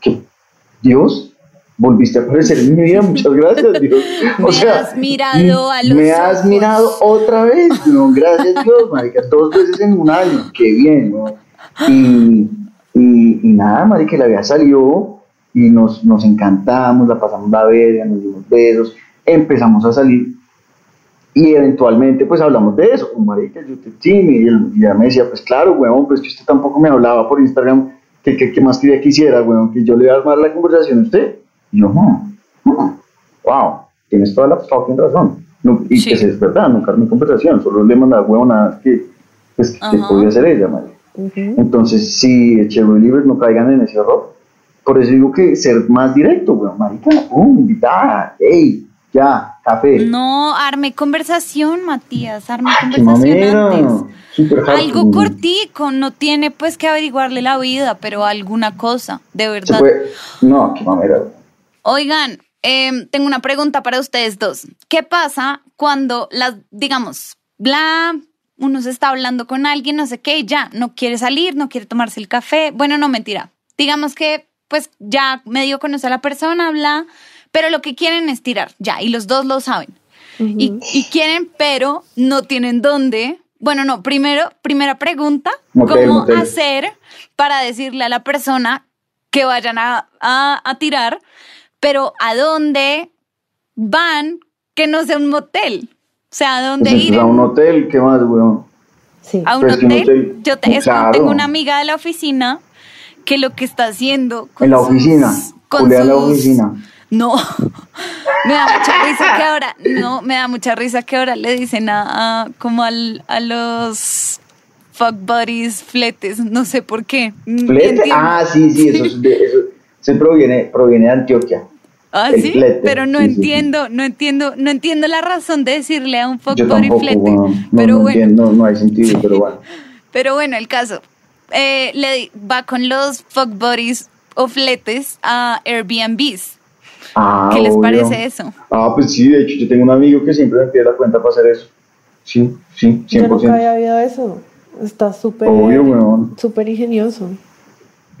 que Dios, volviste a aparecer en mi vida, muchas gracias, Dios. Me has mirado a los Me has ojos. mirado otra vez, no, gracias Dios, marica, dos veces en un año, qué bien, ¿no? Y, y, y nada, marica, la vieja salió y nos, nos encantamos, la pasamos la verga, nos dimos besos, empezamos a salir y eventualmente pues hablamos de eso, marica, yo te chime, y él y ella me decía, pues claro, weón, pues que usted tampoco me hablaba por Instagram, que, que, que más quería que hiciera, weón, que yo le iba a armar la conversación a usted. Y yo, "Hmm, hmm, wow, tienes toda la fucking razón. No, y Sí. que es verdad, nunca armé conversación, solo le mandaba huevonadas que, pues, que podía hacer ella, marica. Ujú. Entonces, sí, Libres no caigan en ese error. Por eso digo que ser más directo, weón, marica, pum, invitada, hey, ya, café. No, arme conversación, Matías, arme Qué conversación antes. Algo cortico, no tiene pues que averiguarle la vida, pero alguna cosa, de verdad. no, qué mamera. Oigan, em, tengo una pregunta para ustedes dos. ¿Qué pasa cuando las, digamos, bla, uno se está hablando con alguien, no sé qué, y ya, no quiere salir, no quiere tomarse el café? Bueno, no, mentira. Digamos que pues ya medio conoce a la persona, bla, pero lo que quieren es tirar, ya, y los dos lo saben. y, y quieren, pero no tienen dónde. Bueno, no, primero, primera pregunta, Motel, ¿cómo motel. hacer para decirle a la persona que vayan a, a- a tirar, pero a dónde van que no sea un motel? O sea, ¿a dónde Pues ir? a un hotel, ¿qué más, weón? Sí. ¿A un Pues un hotel? Yo te- es que claro. tengo una amiga de la oficina que lo que está haciendo con En la sus- oficina, con Julián en la sus- oficina. No, me da mucha risa que ahora, no, me da mucha risa que ahora le dicen a, a- como al, a los fuck buddies fletes, no sé por qué. Ni ¿Flete? Ah, sí, sí, eso, es de- eso se proviene, proviene de Antioquia. Ah, sí, flete, pero no sí, sí, sí. entiendo, no entiendo, no entiendo la razón de decirle a un fuck Yo buddy tampoco, flete. No, pero no bueno, entiendo, no hay sentido, pero bueno. pero bueno, el caso. eh, le va con los fuck buddies o fletes a Airbnbs. Ah, ¿Qué les obvio. parece eso? Ah, pues sí, de hecho, yo tengo un amigo que siempre me pide la cuenta para hacer eso. Sí, sí, Yo 100%. nunca había oído eso. Está súper súper ingenioso.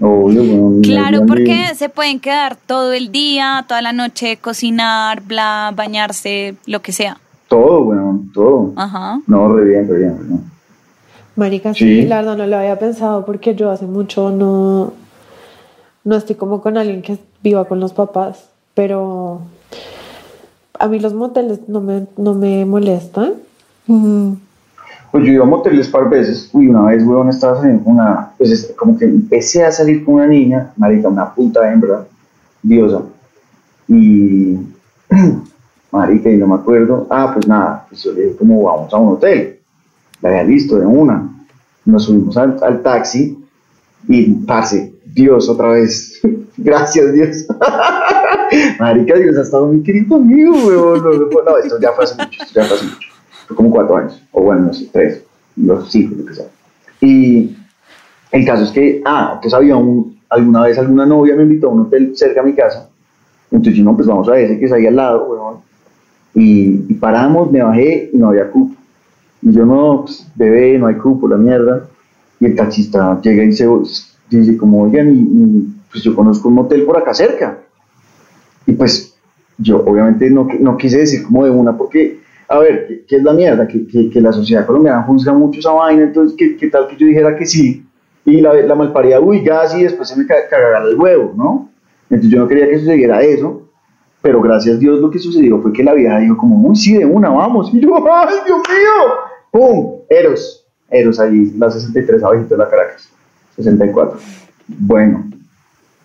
Obvio, weón. Claro, porque se pueden quedar todo el día, toda la noche, cocinar, bla, bañarse, lo que sea. Todo, weón, todo. Ajá. No, re bien, re bien, re bien. Marica, Sí. sí, la verdad no lo había pensado porque yo hace mucho no, no estoy como con alguien que viva con los papás, pero a mí los moteles no me, no me molestan. Mm, Pues yo iba a moteles par veces. Uy, una vez, weón, estaba saliendo con una. Pues es- como que empecé a salir con una niña, marica, una puta hembra, diosa. Y. marica, y no me acuerdo. Ah, pues nada, pues yo le dije, como vamos a un hotel. La había listo de una. Nos subimos al, al taxi y, parce, Dios, otra vez. Gracias, Dios. Marica, Dios ha estado muy querido conmigo, weón. No, esto ya fue hace mucho, esto ya fue hace mucho. Fue como cuatro años, o bueno, no sé, tres, los cinco, lo que sea. Y el caso es que, ah, entonces había un, alguna vez alguna novia me invitó a un hotel cerca de mi casa. Entonces no, pues vamos a ese que es ahí al lado, weón. Y, paramos, me bajé y no había cupo. Y yo, no, pues, bebé, no hay cupo, la mierda. Y el taxista llega y se dice como, oigan, pues yo conozco un motel por acá cerca. Y pues yo obviamente no, no quise decir como de una porque, a ver, ¿qué, es la mierda? Que, que, la sociedad colombiana juzga mucho esa vaina, entonces, ¿qué, tal que yo dijera que sí? Y la, la malparida, uy, gas, y después se me ca- cagara el huevo, ¿no? Entonces yo no quería que sucediera eso, pero gracias a Dios lo que sucedió fue que la vieja dijo como, uy, sí, de una, vamos. Y yo, ¡ay, Dios mío! ¡Pum! Eros. Eros ahí, la 63 abajito de la Caracas. 64. Bueno.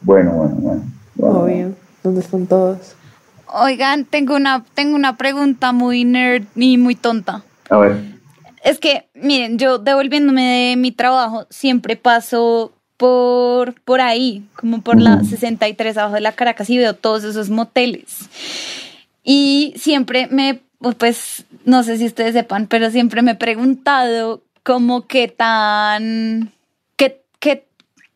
Bueno, bueno, bueno. bueno. obvio. ¿Dónde están todos? Oigan, tengo una, tengo una pregunta muy nerd y muy tonta. A ver. Es que, miren, yo devolviéndome de mi trabajo, siempre paso por, por ahí, como por la Ujú. 63 abajo de la Caracas y veo todos esos moteles. Y siempre me, pues, no sé si ustedes sepan, pero siempre me he preguntado como qué tan, qué, qué,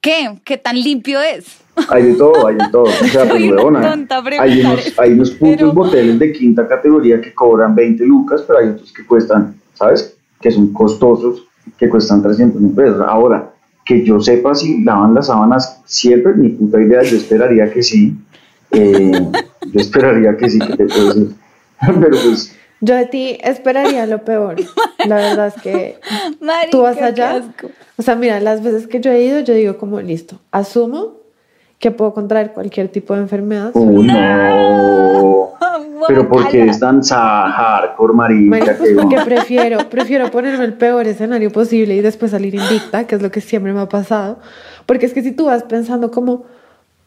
qué, qué tan limpio es. Hay de todo, hay de todo. O sea, pues, tonta hay unos, hay unos putos pero- moteles de quinta categoría que cobran 20 lucas, pero hay otros que cuestan, ¿sabes? Que son costosos, que cuestan 300 mil pesos. Ahora, que yo sepa si lavan las sábanas siempre, mi puta idea, yo esperaría que sí. Eh, yo esperaría que sí, que te puedo decir. Pero pues, Yo de ti esperaría lo peor. La verdad es que Marica, tú vas allá. O sea, mira, las veces que yo he ido, yo digo como listo, asumo que puedo contraer cualquier tipo de enfermedad. oh, no. Pero porque es tan sa- hardcore, marica, Bueno, pues que porque no. prefiero, prefiero ponerme el peor escenario posible y después salir invicta, que es lo que siempre me ha pasado. Porque es que si tú vas pensando como,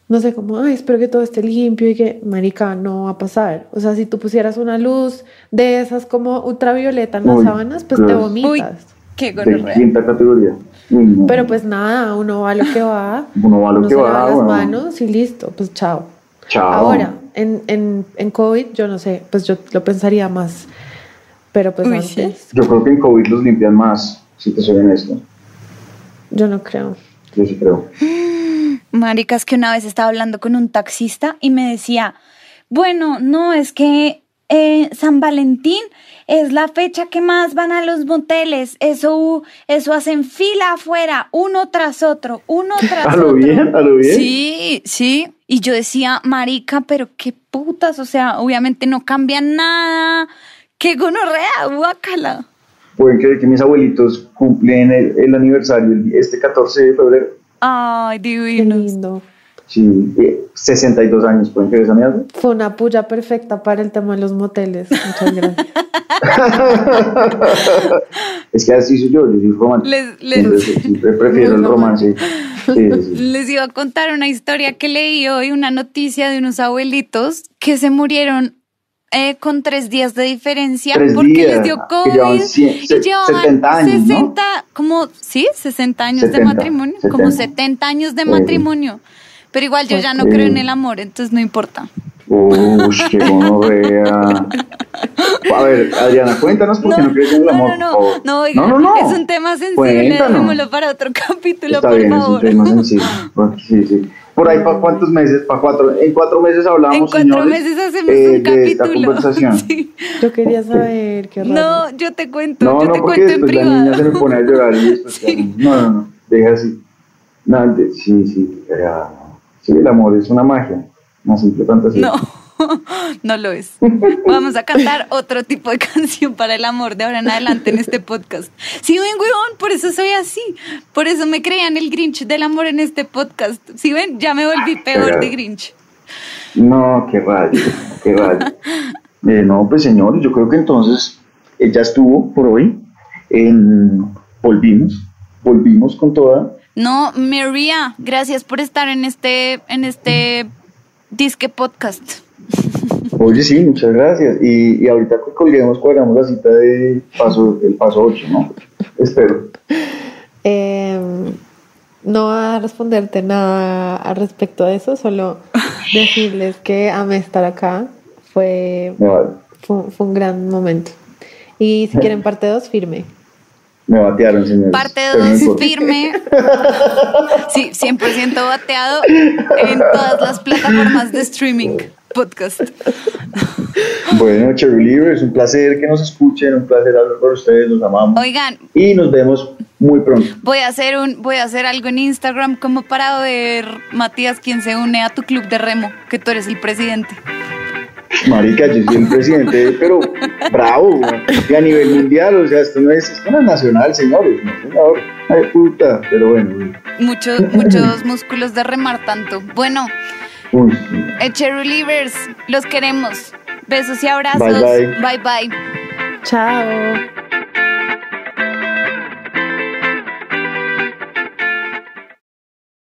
no sé, como, ay, espero que todo esté limpio y que, marica, no va a pasar. O sea, si tú pusieras una luz de esas como ultravioleta en las Uy, sábanas, pues te Dios. Uy, vomitas. qué de quinta categoría. No. Pero pues nada, uno va a lo que va, Uno va a lo uno que se va, lava las bueno. manos y listo, pues chao. Chao. Ahora, en, en, en COVID, yo no sé, pues yo lo pensaría más. Pero pues Uy, sí. antes, Yo creo que en COVID los limpian más, si te soy honesto. yo no creo. Yo sí creo. Maricas, que una vez estaba hablando con un taxista y me decía, bueno, no, es que eh, San Valentín es la fecha que más van a los moteles. Eso, eso hacen fila afuera, uno tras otro, uno tras ¿A otro. lo bien? ¿A lo bien? Sí, sí. Y yo decía, marica, pero qué putas, o sea, obviamente no cambia nada. Qué gonorrea, guácala. Pueden creer que mis abuelitos cumplen el, el aniversario este 14 de febrero. Ay, Qué divinos. lindo. Sí, eh, 62 años, ¿pueden creer esa mierda? Fue una puya perfecta para el tema de los moteles. Muchas gracias. es que así soy yo, yo soy romántico. Les- les- Entonces, siempre prefiero el romance. Sí, sí, sí. Les iba a contar una historia que leí hoy, una noticia de unos abuelitos que se murieron eh, con tres días de diferencia Tres porque días, les dio COVID cien- y se- llevaban 70 años, ¿no? 60, como, sí, 60 años de 70, matrimonio, como 70. 70 años de matrimonio. Pero igual yo ya no creo en el amor, entonces no importa. Uy, qué gonorrea. A ver, Adriana, cuéntanos por qué no, crees en el no, amor. no, no, no, oiga, no, no, no. es un tema sensible, Cuéntanos. dejémoslo para otro capítulo, Está por bien, favor. es un tema sencillo. Bueno, Sí, sí. Por ahí, ¿para cuántos meses? ¿Para cuatro? En cuatro meses hablamos, En cuatro señores, meses hacemos eh, un de esta capítulo. conversación. Sí. Yo quería saber qué raro. No, yo te cuento, No, yo no, te porque cuento en después la niña se privado. me pone a llorar y después... Sí. No, no, no, deja así. No, de- sí, sí, ya. Sí, el amor es una magia, una simple fantasía. No, no lo es. Vamos a cantar otro tipo de canción para el amor de ahora en adelante en este podcast. Sí, ven, weón, por eso soy así. Por eso me creían el Grinch del amor en este podcast. Sí, ven, ya me volví peor de Grinch. No, qué rayo, qué rayo. Eh, no, pues señores, yo creo que entonces eh, ya estuvo por hoy. Volvimos, volvimos con toda. No, María, gracias por estar en este, en este disque podcast. Oye, sí, muchas gracias. Y, y ahorita que colguemos, cuadramos la cita de paso, el paso 8, ¿no? Espero. Eh, no voy a responderte nada al respecto de eso, solo decirles que amé estar acá. Fue, fue, fue un gran momento. Y si quieren parte 2, firme. Me batearon, señores. Parte pero no 2 importa. firme. Sí, 100% bateado en todas las plataformas de streaming podcast. Bueno, Cherry Liver, es un placer que nos escuchen, un placer hablar con ustedes, los amamos. Oigan, Y nos vemos muy pronto. voy a hacer un voy a hacer algo en Instagram como para ver Matías quién se une a tu club de remo, que tú eres el presidente. Marica, yo soy el presidente, pero bravo, güey. y a nivel mundial, o sea, esto no es, esto no es nacional, señores, no, señor. Ay, puta, pero bueno. Muchos muchos músculos de remar tanto. Bueno, uy, sí. Cherry Livers, los queremos. Besos y abrazos. Bye, bye. bye. bye. Chao.